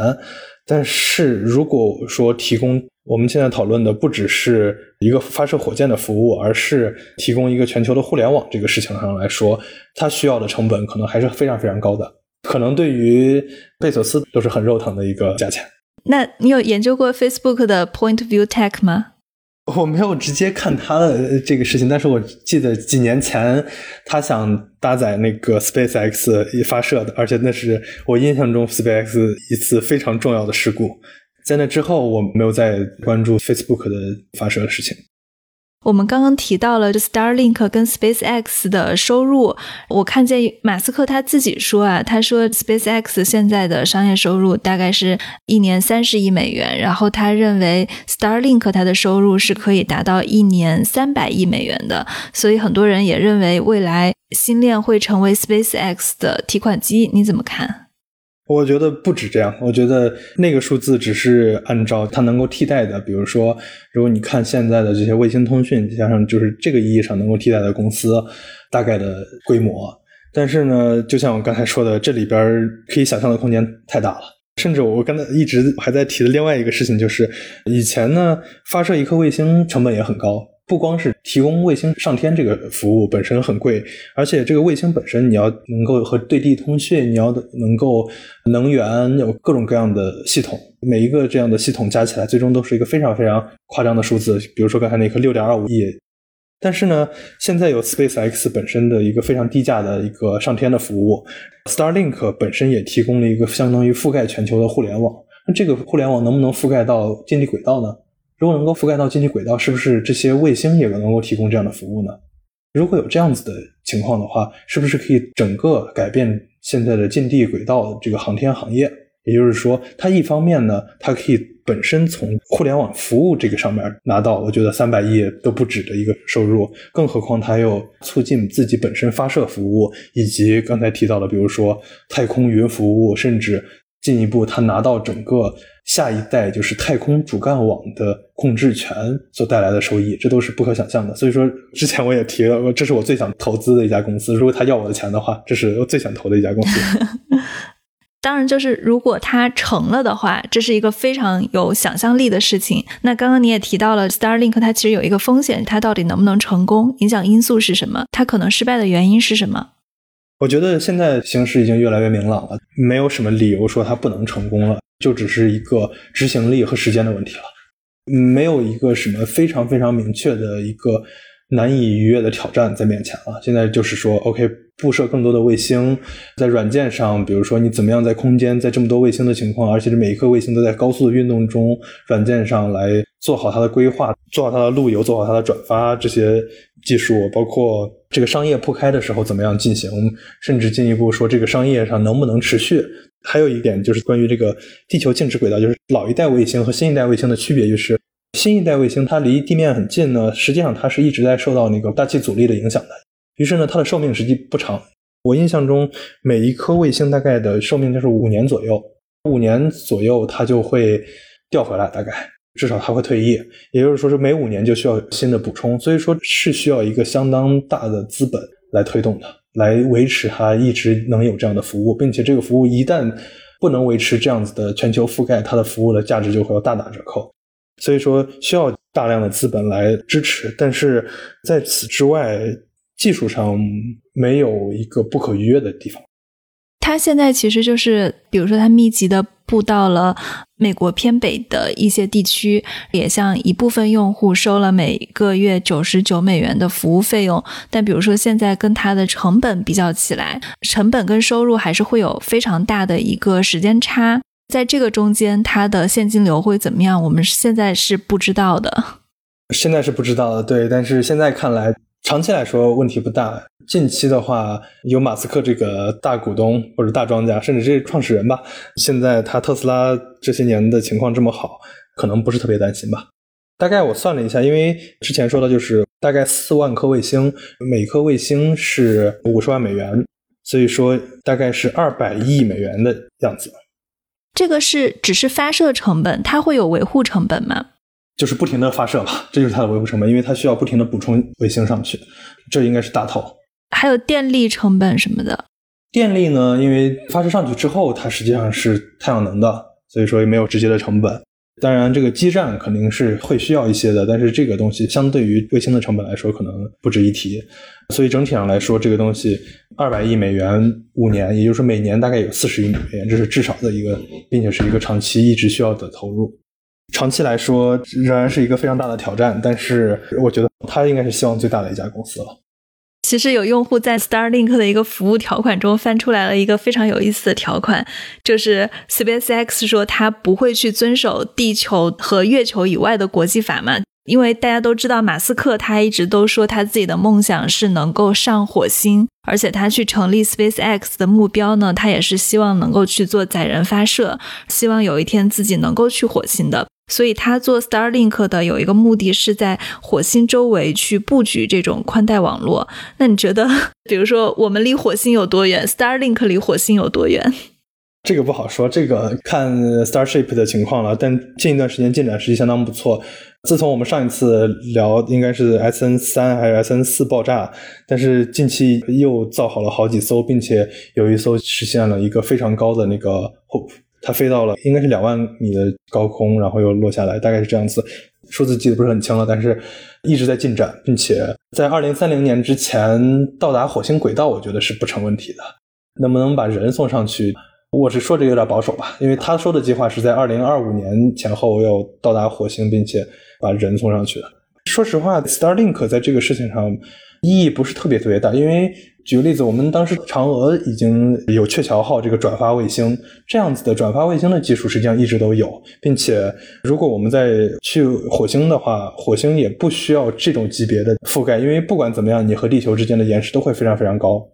Speaker 1: 但是如果说提供我们现在讨论的不只是一个发射火箭的服务，而是提供一个全球的互联网这个事情上来说，它需要的成本可能还是非常非常高的，可能对于贝索斯都是很肉疼的一个价钱。
Speaker 2: 那你有研究过 Facebook 的 Point View Tech 吗？
Speaker 1: 我没有直接看他的这个事情，但是我记得几年前他想搭载那个 SpaceX 发射的，而且那是我印象中 SpaceX 一次非常重要的事故。在那之后，我没有再关注 Facebook 的发射的事情。
Speaker 2: 我们刚刚提到了 Starlink 跟 SpaceX 的收入，我看见马斯克他自己说啊，他说 SpaceX 现在的商业收入大概是一年三十亿美元，然后他认为 Starlink 它的收入是可以达到一年三百亿美元的，所以很多人也认为未来星链会成为 SpaceX 的提款机，你怎么看？
Speaker 1: 我觉得不止这样，我觉得那个数字只是按照它能够替代的，比如说，如果你看现在的这些卫星通讯，加上就是这个意义上能够替代的公司大概的规模。但是呢，就像我刚才说的，这里边可以想象的空间太大了。甚至我刚才一直还在提的另外一个事情就是，以前呢发射一颗卫星成本也很高。不光是提供卫星上天这个服务本身很贵，而且这个卫星本身你要能够和对地通讯，你要能够能源有各种各样的系统，每一个这样的系统加起来，最终都是一个非常非常夸张的数字。比如说刚才那颗六点二五亿，但是呢，现在有 SpaceX 本身的一个非常低价的一个上天的服务，Starlink 本身也提供了一个相当于覆盖全球的互联网。那这个互联网能不能覆盖到近地轨道呢？如果能够覆盖到近地轨道，是不是这些卫星也能够提供这样的服务呢？如果有这样子的情况的话，是不是可以整个改变现在的近地轨道这个航天行业？也就是说，它一方面呢，它可以本身从互联网服务这个上面拿到，我觉得三百亿都不止的一个收入，更何况它又促进自己本身发射服务，以及刚才提到的，比如说太空云服务，甚至。进一步，他拿到整个下一代就是太空主干网的控制权所带来的收益，这都是不可想象的。所以说，之前我也提了，这是我最想投资的一家公司。如果他要我的钱的话，这是我最想投的一家公司。
Speaker 2: 当然，就是如果它成了的话，这是一个非常有想象力的事情。那刚刚你也提到了 Starlink，它其实有一个风险，它到底能不能成功？影响因素是什么？它可能失败的原因是什么？
Speaker 1: 我觉得现在形势已经越来越明朗了，没有什么理由说它不能成功了，就只是一个执行力和时间的问题了，没有一个什么非常非常明确的一个难以逾越的挑战在面前了。现在就是说，OK，布设更多的卫星，在软件上，比如说你怎么样在空间，在这么多卫星的情况，而且是每一颗卫星都在高速的运动中，软件上来做好它的规划，做好它的路由，做好它的转发这些技术，包括。这个商业铺开的时候怎么样进行？甚至进一步说，这个商业上能不能持续？还有一点就是关于这个地球静止轨道，就是老一代卫星和新一代卫星的区别，就是新一代卫星它离地面很近呢，实际上它是一直在受到那个大气阻力的影响的。于是呢，它的寿命实际不长。我印象中，每一颗卫星大概的寿命就是五年左右，五年左右它就会掉回来，大概至少他会退役。也就是说，是每五年就需要新的补充，所以说是需要一个相当大的资本来推动的，来维持它一直能有这样的服务，并且这个服务一旦不能维持这样子的全球覆盖，它的服务的价值就会要大打折扣。所以说需要大量的资本来支持，但是在此之外，技术上没有一个不可逾越的地方。
Speaker 2: 它现在其实就是，比如说它密集的布到了美国偏北的一些地区，也向一部分用户收了每个月九十九美元的服务费用。但比如说现在跟它的成本比较起来，成本跟收入还是会有非常大的一个时间差。在这个中间，它的现金流会怎么样？我们现在是不知道的。
Speaker 1: 现在是不知道的，对。但是现在看来，长期来说问题不大。近期的话，有马斯克这个大股东或者大庄家，甚至这些创始人吧，现在他特斯拉这些年的情况这么好，可能不是特别担心吧。大概我算了一下，因为之前说的就是大概四万颗卫星，每颗卫星是五十万美元，所以说大概是二百亿美元的样子。
Speaker 2: 这个是只是发射成本，它会有维护成本吗？
Speaker 1: 就是不停的发射吧，这就是它的维护成本，因为它需要不停的补充卫星上去，这应该是大头。
Speaker 2: 还有电力成本什么的。
Speaker 1: 电力呢？因为发射上去之后，它实际上是太阳能的，所以说也没有直接的成本。当然，这个基站肯定是会需要一些的，但是这个东西相对于卫星的成本来说，可能不值一提。所以整体上来说，这个东西二百亿美元五年，也就是说每年大概有四十亿美元，这是至少的一个，并且是一个长期一直需要的投入。长期来说仍然是一个非常大的挑战，但是我觉得它应该是希望最大的一家公司了。
Speaker 2: 其实有用户在 Starlink 的一个服务条款中翻出来了一个非常有意思的条款，就是 SpaceX 说它不会去遵守地球和月球以外的国际法嘛？因为大家都知道，马斯克他一直都说他自己的梦想是能够上火星，而且他去成立 SpaceX 的目标呢，他也是希望能够去做载人发射，希望有一天自己能够去火星的。所以他做 Starlink 的有一个目的是在火星周围去布局这种宽带网络。那你觉得，比如说我们离火星有多远？Starlink 离火星有多远？
Speaker 1: 这个不好说，这个看 Starship 的情况了。但近一段时间进展实际相当不错。自从我们上一次聊，应该是 SN 三还是 SN 四爆炸，但是近期又造好了好几艘，并且有一艘实现了一个非常高的那个 Hope。它飞到了应该是两万米的高空，然后又落下来，大概是这样子。数字记得不是很清了，但是一直在进展，并且在二零三零年之前到达火星轨道，我觉得是不成问题的。能不能把人送上去？我是说这有点保守吧，因为他说的计划是在二零二五年前后要到达火星，并且把人送上去的。说实话，Starlink 在这个事情上意义不是特别特别大，因为。举个例子，我们当时嫦娥已经有鹊桥号这个转发卫星这样子的转发卫星的技术，实际上一直都有，并且如果我们再去火星的话，火星也不需要这种级别的覆盖，因为不管怎么样，你和地球之间的延时都会非常非常高，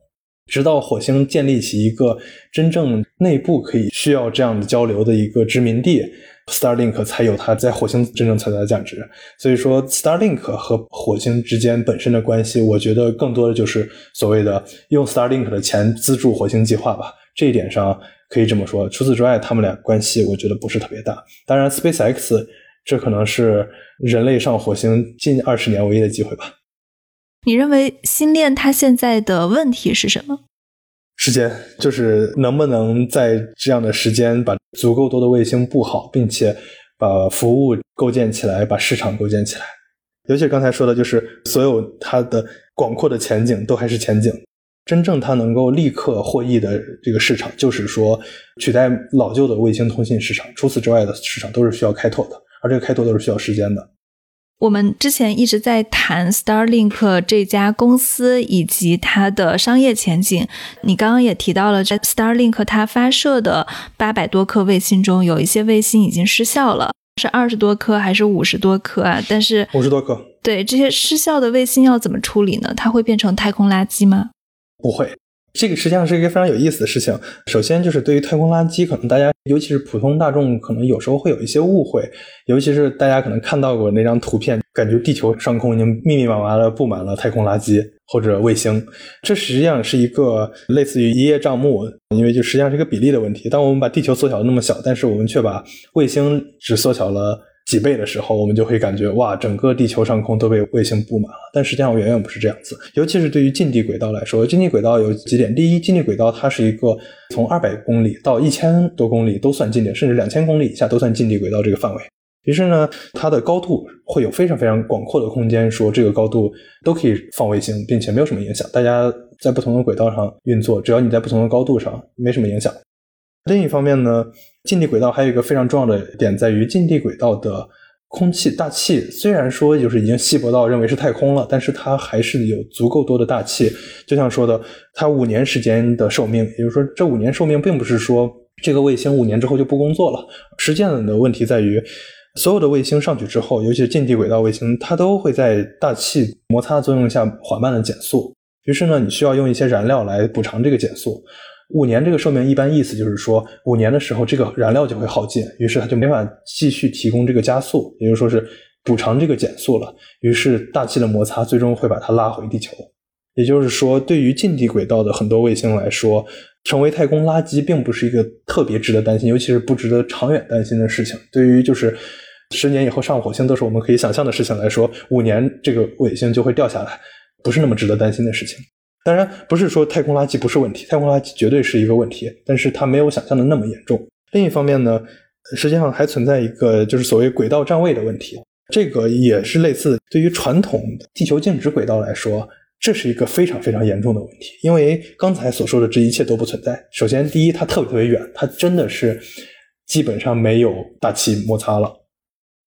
Speaker 1: 直到火星建立起一个真正内部可以需要这样的交流的一个殖民地。Starlink 才有它在火星真正存在的价值，所以说 Starlink 和火星之间本身的关系，我觉得更多的就是所谓的用 Starlink 的钱资助火星计划吧。这一点上可以这么说。除此之外，他们俩关系我觉得不是特别大。当然，SpaceX 这可能是人类上火星近二十年唯一的机会吧。
Speaker 2: 你认为星链它现在的问题是什么？
Speaker 1: 时间就是能不能在这样的时间把足够多的卫星布好，并且把服务构建起来，把市场构建起来。尤其刚才说的，就是所有它的广阔的前景都还是前景。真正它能够立刻获益的这个市场，就是说取代老旧的卫星通信市场。除此之外的市场都是需要开拓的，而这个开拓都是需要时间的。
Speaker 2: 我们之前一直在谈 Starlink 这家公司以及它的商业前景。你刚刚也提到了，在 Starlink 它发射的八百多颗卫星中，有一些卫星已经失效了，是二十多颗还是五十多颗啊？但是
Speaker 1: 五十多颗。
Speaker 2: 对这些失效的卫星要怎么处理呢？它会变成太空垃圾吗？
Speaker 1: 不会，这个实际上是一个非常有意思的事情。首先就是对于太空垃圾，可能大家尤其是普通大众，可能有时候会有一些误会。尤其是大家可能看到过那张图片，感觉地球上空已经密密麻麻的布满了太空垃圾或者卫星。这实际上是一个类似于一叶障目，因为就实际上是一个比例的问题。当我们把地球缩小的那么小，但是我们却把卫星只缩小了。几倍的时候，我们就会感觉哇，整个地球上空都被卫星布满了。但实际上远远不是这样子。尤其是对于近地轨道来说，近地轨道有几点：第一，近地轨道它是一个从二百公里到一千多公里都算近点，甚至两千公里以下都算近地轨道这个范围。于是呢，它的高度会有非常非常广阔的空间，说这个高度都可以放卫星，并且没有什么影响。大家在不同的轨道上运作，只要你在不同的高度上，没什么影响。另一方面呢，近地轨道还有一个非常重要的点，在于近地轨道的空气大气，虽然说就是已经稀薄到认为是太空了，但是它还是有足够多的大气。就像说的，它五年时间的寿命，也就是说，这五年寿命并不是说这个卫星五年之后就不工作了。实践的问题在于，所有的卫星上去之后，尤其是近地轨道卫星，它都会在大气摩擦作用下缓慢的减速。于是呢，你需要用一些燃料来补偿这个减速。五年这个寿命一般意思就是说，五年的时候这个燃料就会耗尽，于是它就没法继续提供这个加速，也就说是补偿这个减速了。于是大气的摩擦最终会把它拉回地球。也就是说，对于近地轨道的很多卫星来说，成为太空垃圾并不是一个特别值得担心，尤其是不值得长远担心的事情。对于就是十年以后上火星都是我们可以想象的事情来说，五年这个卫星就会掉下来，不是那么值得担心的事情。当然不是说太空垃圾不是问题，太空垃圾绝对是一个问题，但是它没有想象的那么严重。另一方面呢，实际上还存在一个就是所谓轨道占位的问题，这个也是类似对于传统地球静止轨道来说，这是一个非常非常严重的问题。因为刚才所说的这一切都不存在。首先，第一，它特别特别远，它真的是基本上没有大气摩擦了。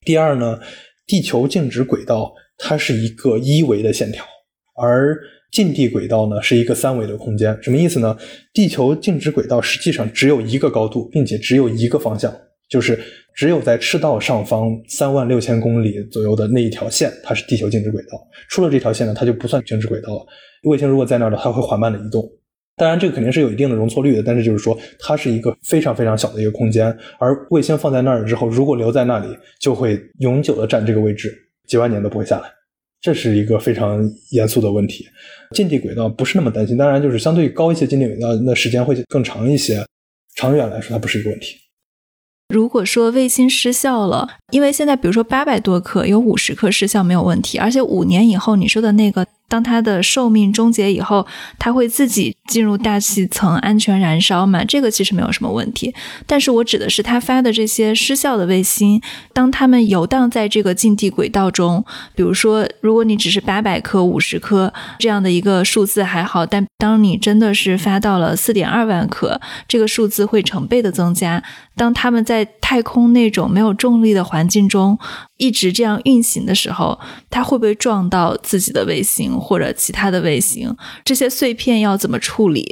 Speaker 1: 第二呢，地球静止轨道它是一个一维的线条，而近地轨道呢是一个三维的空间，什么意思呢？地球静止轨道实际上只有一个高度，并且只有一个方向，就是只有在赤道上方三万六千公里左右的那一条线，它是地球静止轨道。出了这条线呢，它就不算静止轨道了。卫星如果在那儿的，它会缓慢的移动。当然，这个肯定是有一定的容错率的，但是就是说，它是一个非常非常小的一个空间。而卫星放在那儿之后，如果留在那里，就会永久的占这个位置，几万年都不会下来。这是一个非常严肃的问题。近地轨道不是那么担心，当然就是相对高一些近地轨道，那时间会更长一些。长远来说，它不是一个问题。
Speaker 2: 如果说卫星失效了，因为现在比如说八百多颗有五十颗失效没有问题，而且五年以后你说的那个。当它的寿命终结以后，它会自己进入大气层安全燃烧嘛？这个其实没有什么问题。但是我指的是它发的这些失效的卫星，当它们游荡在这个近地轨道中，比如说，如果你只是八百颗、五十颗这样的一个数字还好，但当你真的是发到了四点二万颗，这个数字会成倍的增加。当他们在太空那种没有重力的环境中一直这样运行的时候，它会不会撞到自己的卫星或者其他的卫星？这些碎片要怎么处理？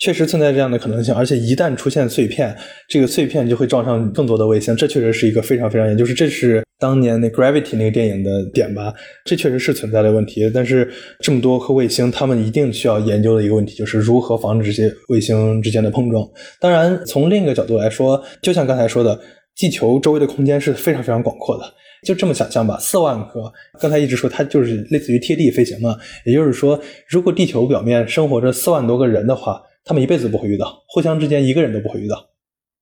Speaker 1: 确实存在这样的可能性，而且一旦出现碎片，这个碎片就会撞上更多的卫星。这确实是一个非常非常严，就是这是当年那 Gravity 那个电影的点吧？这确实是存在的问题。但是这么多颗卫星，他们一定需要研究的一个问题，就是如何防止这些卫星之间的碰撞。当然，从另一个角度来说，就像刚才说的，地球周围的空间是非常非常广阔的。就这么想象吧，四万颗，刚才一直说它就是类似于贴地飞行嘛。也就是说，如果地球表面生活着四万多个人的话，他们一辈子不会遇到，互相之间一个人都不会遇到。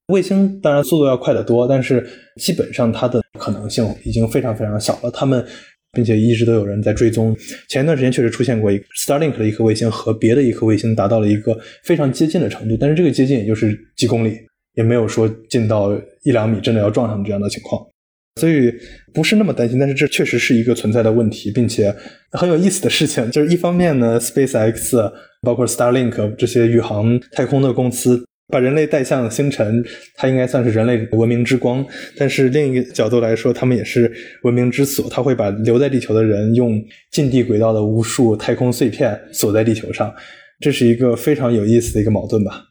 Speaker 1: 卫星当然速度要快得多，但是基本上它的可能性已经非常非常小了。他们并且一直都有人在追踪。前一段时间确实出现过一 Starlink 的一颗卫星和别的一颗卫星达到了一个非常接近的程度，但是这个接近也就是几公里，也没有说近到一两米真的要撞上这样的情况。所以不是那么担心，但是这确实是一个存在的问题，并且很有意思的事情。就是一方面呢，SpaceX 包括 Starlink 这些宇航太空的公司把人类带向了星辰，它应该算是人类文明之光。但是另一个角度来说，他们也是文明之锁，它会把留在地球的人用近地轨道的无数太空碎片锁在地球上。这是一个非常有意思的一个矛盾吧。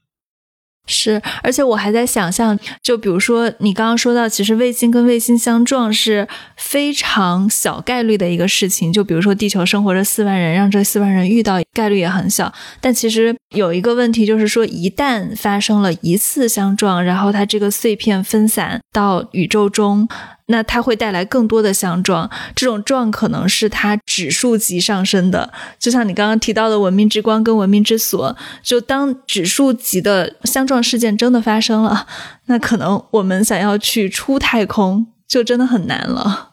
Speaker 2: 是，而且我还在想象，就比如说你刚刚说到，其实卫星跟卫星相撞是非常小概率的一个事情。就比如说地球生活着四万人，让这四万人遇到概率也很小。但其实有一个问题，就是说一旦发生了一次相撞，然后它这个碎片分散到宇宙中。那它会带来更多的相撞，这种撞可能是它指数级上升的，就像你刚刚提到的“文明之光”跟“文明之锁”，就当指数级的相撞事件真的发生了，那可能我们想要去出太空就真的很难了。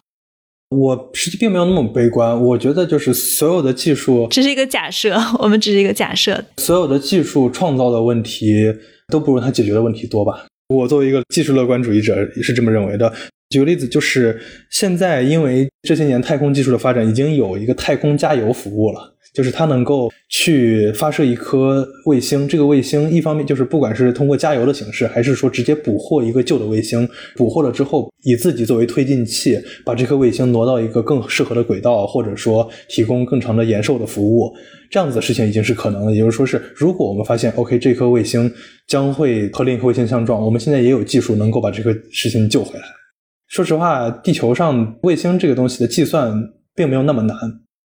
Speaker 1: 我实际并没有那么悲观，我觉得就是所有的技术，
Speaker 2: 只是一个假设，我们只是一个假设，
Speaker 1: 所有的技术创造的问题都不如它解决的问题多吧。我作为一个技术乐观主义者是这么认为的。举个例子，就是现在因为这些年太空技术的发展，已经有一个太空加油服务了，就是它能够去发射一颗卫星。这个卫星一方面就是不管是通过加油的形式，还是说直接捕获一个旧的卫星，捕获了之后以自己作为推进器，把这颗卫星挪到一个更适合的轨道，或者说提供更长的延寿的服务，这样子的事情已经是可能的。也就是说，是如果我们发现 OK 这颗卫星将会和另一颗卫星相撞，我们现在也有技术能够把这个事情救回来。说实话，地球上卫星这个东西的计算并没有那么难，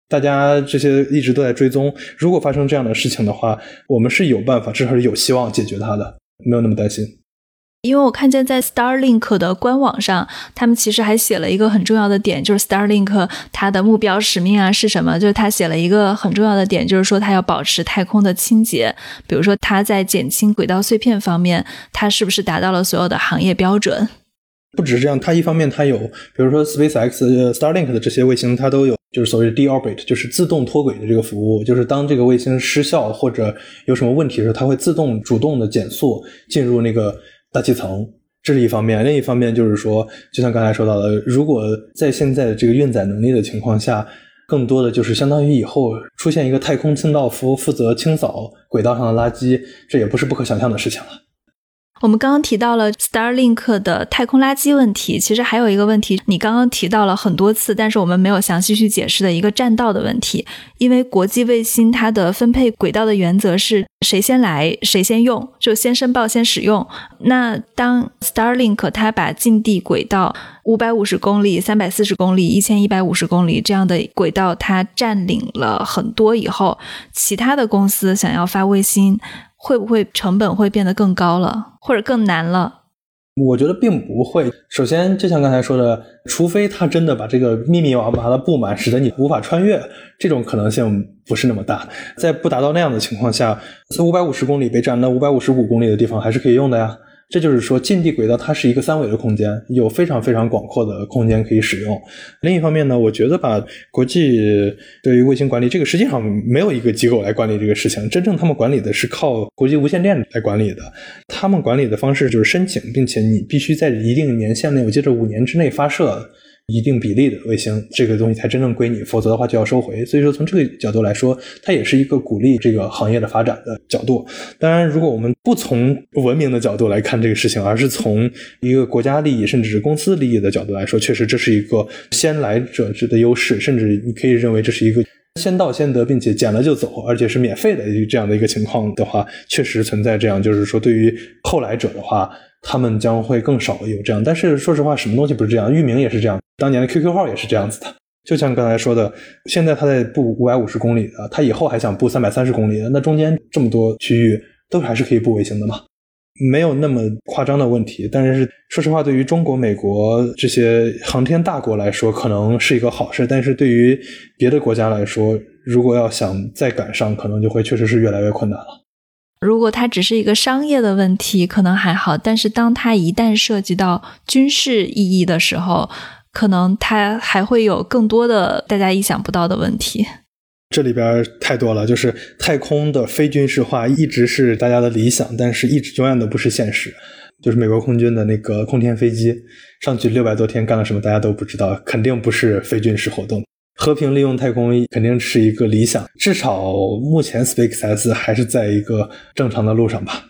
Speaker 1: 大家这些一直都在追踪。如果发生这样的事情的话，我们是有办法，至少是有希望解决它的，没有那么担心。
Speaker 2: 因为我看见在 Starlink 的官网上，他们其实还写了一个很重要的点，就是 Starlink 它的目标使命啊是什么？就是他写了一个很重要的点，就是说它要保持太空的清洁。比如说，它在减轻轨道碎片方面，它是不是达到了所有的行业标准？
Speaker 1: 不只是这样，它一方面它有，比如说 SpaceX、Starlink 的这些卫星，它都有就是所谓的 deorbit，就是自动脱轨的这个服务，就是当这个卫星失效或者有什么问题的时候，它会自动主动的减速进入那个大气层，这是一方面。另一方面就是说，就像刚才说到的，如果在现在的这个运载能力的情况下，更多的就是相当于以后出现一个太空清道夫负责清扫轨道上的垃圾，这也不是不可想象的事情了。
Speaker 2: 我们刚刚提到了 Starlink 的太空垃圾问题，其实还有一个问题，你刚刚提到了很多次，但是我们没有详细去解释的一个占道的问题。因为国际卫星它的分配轨道的原则是谁先来谁先用，就先申报先使用。那当 Starlink 它把近地轨道五百五十公里、三百四十公里、一千一百五十公里这样的轨道它占领了很多以后，其他的公司想要发卫星。会不会成本会变得更高了，或者更难了？
Speaker 1: 我觉得并不会。首先，就像刚才说的，除非他真的把这个密密麻麻的布满，使得你无法穿越，这种可能性不是那么大。在不达到那样的情况下，五百五十公里被占那五百五十五公里的地方，还是可以用的呀。这就是说，近地轨道它是一个三维的空间，有非常非常广阔的空间可以使用。另一方面呢，我觉得吧，国际对于卫星管理这个实际上没有一个机构来管理这个事情，真正他们管理的是靠国际无线电来管理的。他们管理的方式就是申请，并且你必须在一定年限内，我记得五年之内发射。一定比例的卫星，这个东西才真正归你，否则的话就要收回。所以说，从这个角度来说，它也是一个鼓励这个行业的发展的角度。当然，如果我们不从文明的角度来看这个事情，而是从一个国家利益甚至是公司利益的角度来说，确实这是一个先来者之的优势，甚至你可以认为这是一个先到先得，并且捡了就走，而且是免费的这样的一个情况的话，确实存在这样，就是说对于后来者的话。他们将会更少有这样，但是说实话，什么东西不是这样？域名也是这样，当年的 QQ 号也是这样子的。就像刚才说的，现在他在布五百五十公里的，他以后还想布三百三十公里的，那中间这么多区域都还是可以布卫星的嘛？没有那么夸张的问题。但是说实话，对于中国、美国这些航天大国来说，可能是一个好事；但是对于别的国家来说，如果要想再赶上，可能就会确实是越来越困难了。
Speaker 2: 如果它只是一个商业的问题，可能还好；但是当它一旦涉及到军事意义的时候，可能它还会有更多的大家意想不到的问题。
Speaker 1: 这里边太多了，就是太空的非军事化一直是大家的理想，但是一直永远都不是现实。就是美国空军的那个空天飞机上去六百多天干了什么，大家都不知道，肯定不是非军事活动。和平利用太空肯定是一个理想，至少目前 SpaceX 还是在一个正常的路上吧。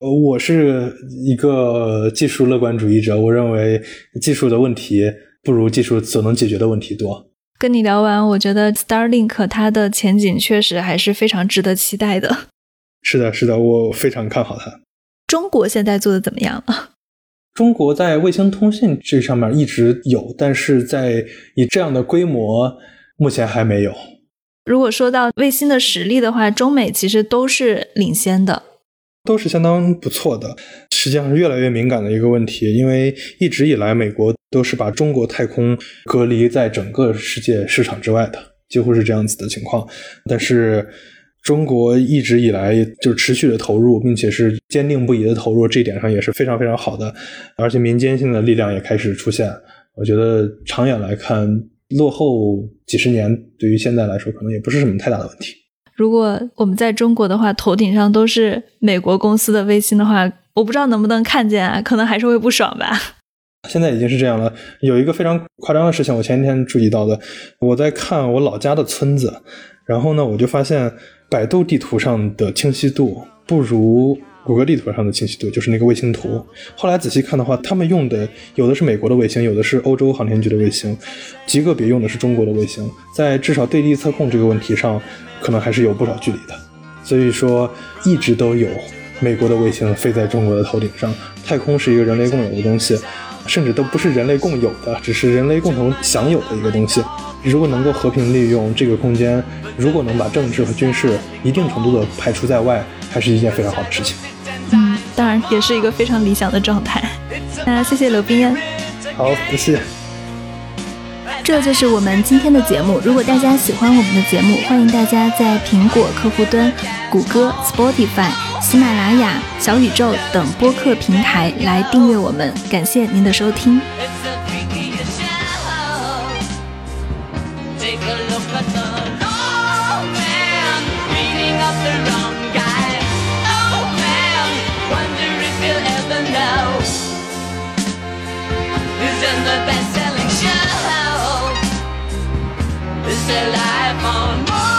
Speaker 1: 呃，我是一个技术乐观主义者，我认为技术的问题不如技术所能解决的问题多。
Speaker 2: 跟你聊完，我觉得 Starlink 它的前景确实还是非常值得期待的。
Speaker 1: 是的，是的，我非常看好它。
Speaker 2: 中国现在做的怎么样了？
Speaker 1: 中国在卫星通信这上面一直有，但是在以这样的规模，目前还没有。
Speaker 2: 如果说到卫星的实力的话，中美其实都是领先的，
Speaker 1: 都是相当不错的。实际上是越来越敏感的一个问题，因为一直以来美国都是把中国太空隔离在整个世界市场之外的，几乎是这样子的情况。但是。中国一直以来就持续的投入，并且是坚定不移的投入，这一点上也是非常非常好的。而且民间性的力量也开始出现。我觉得长远来看，落后几十年对于现在来说，可能也不是什么太大的问题。
Speaker 2: 如果我们在中国的话，头顶上都是美国公司的卫星的话，我不知道能不能看见啊？可能还是会不爽吧。
Speaker 1: 现在已经是这样了。有一个非常夸张的事情，我前几天注意到的，我在看我老家的村子，然后呢，我就发现。百度地图上的清晰度不如谷歌地图上的清晰度，就是那个卫星图。后来仔细看的话，他们用的有的是美国的卫星，有的是欧洲航天局的卫星，极个别用的是中国的卫星。在至少对地测控这个问题上，可能还是有不少距离的。所以说，一直都有美国的卫星飞在中国的头顶上。太空是一个人类共有的东西，甚至都不是人类共有的，只是人类共同享有的一个东西。如果能够和平利用这个空间，如果能把政治和军事一定程度的排除在外，还是一件非常好的事情。
Speaker 2: 嗯，当然也是一个非常理想的状态。那谢谢刘冰恩。
Speaker 1: 好，不谢。
Speaker 2: 这就是我们今天的节目。如果大家喜欢我们的节目，欢迎大家在苹果客户端、谷歌、Spotify、喜马拉雅、小宇宙等播客平台来订阅我们。感谢您的收听。Best-selling show. It's a life on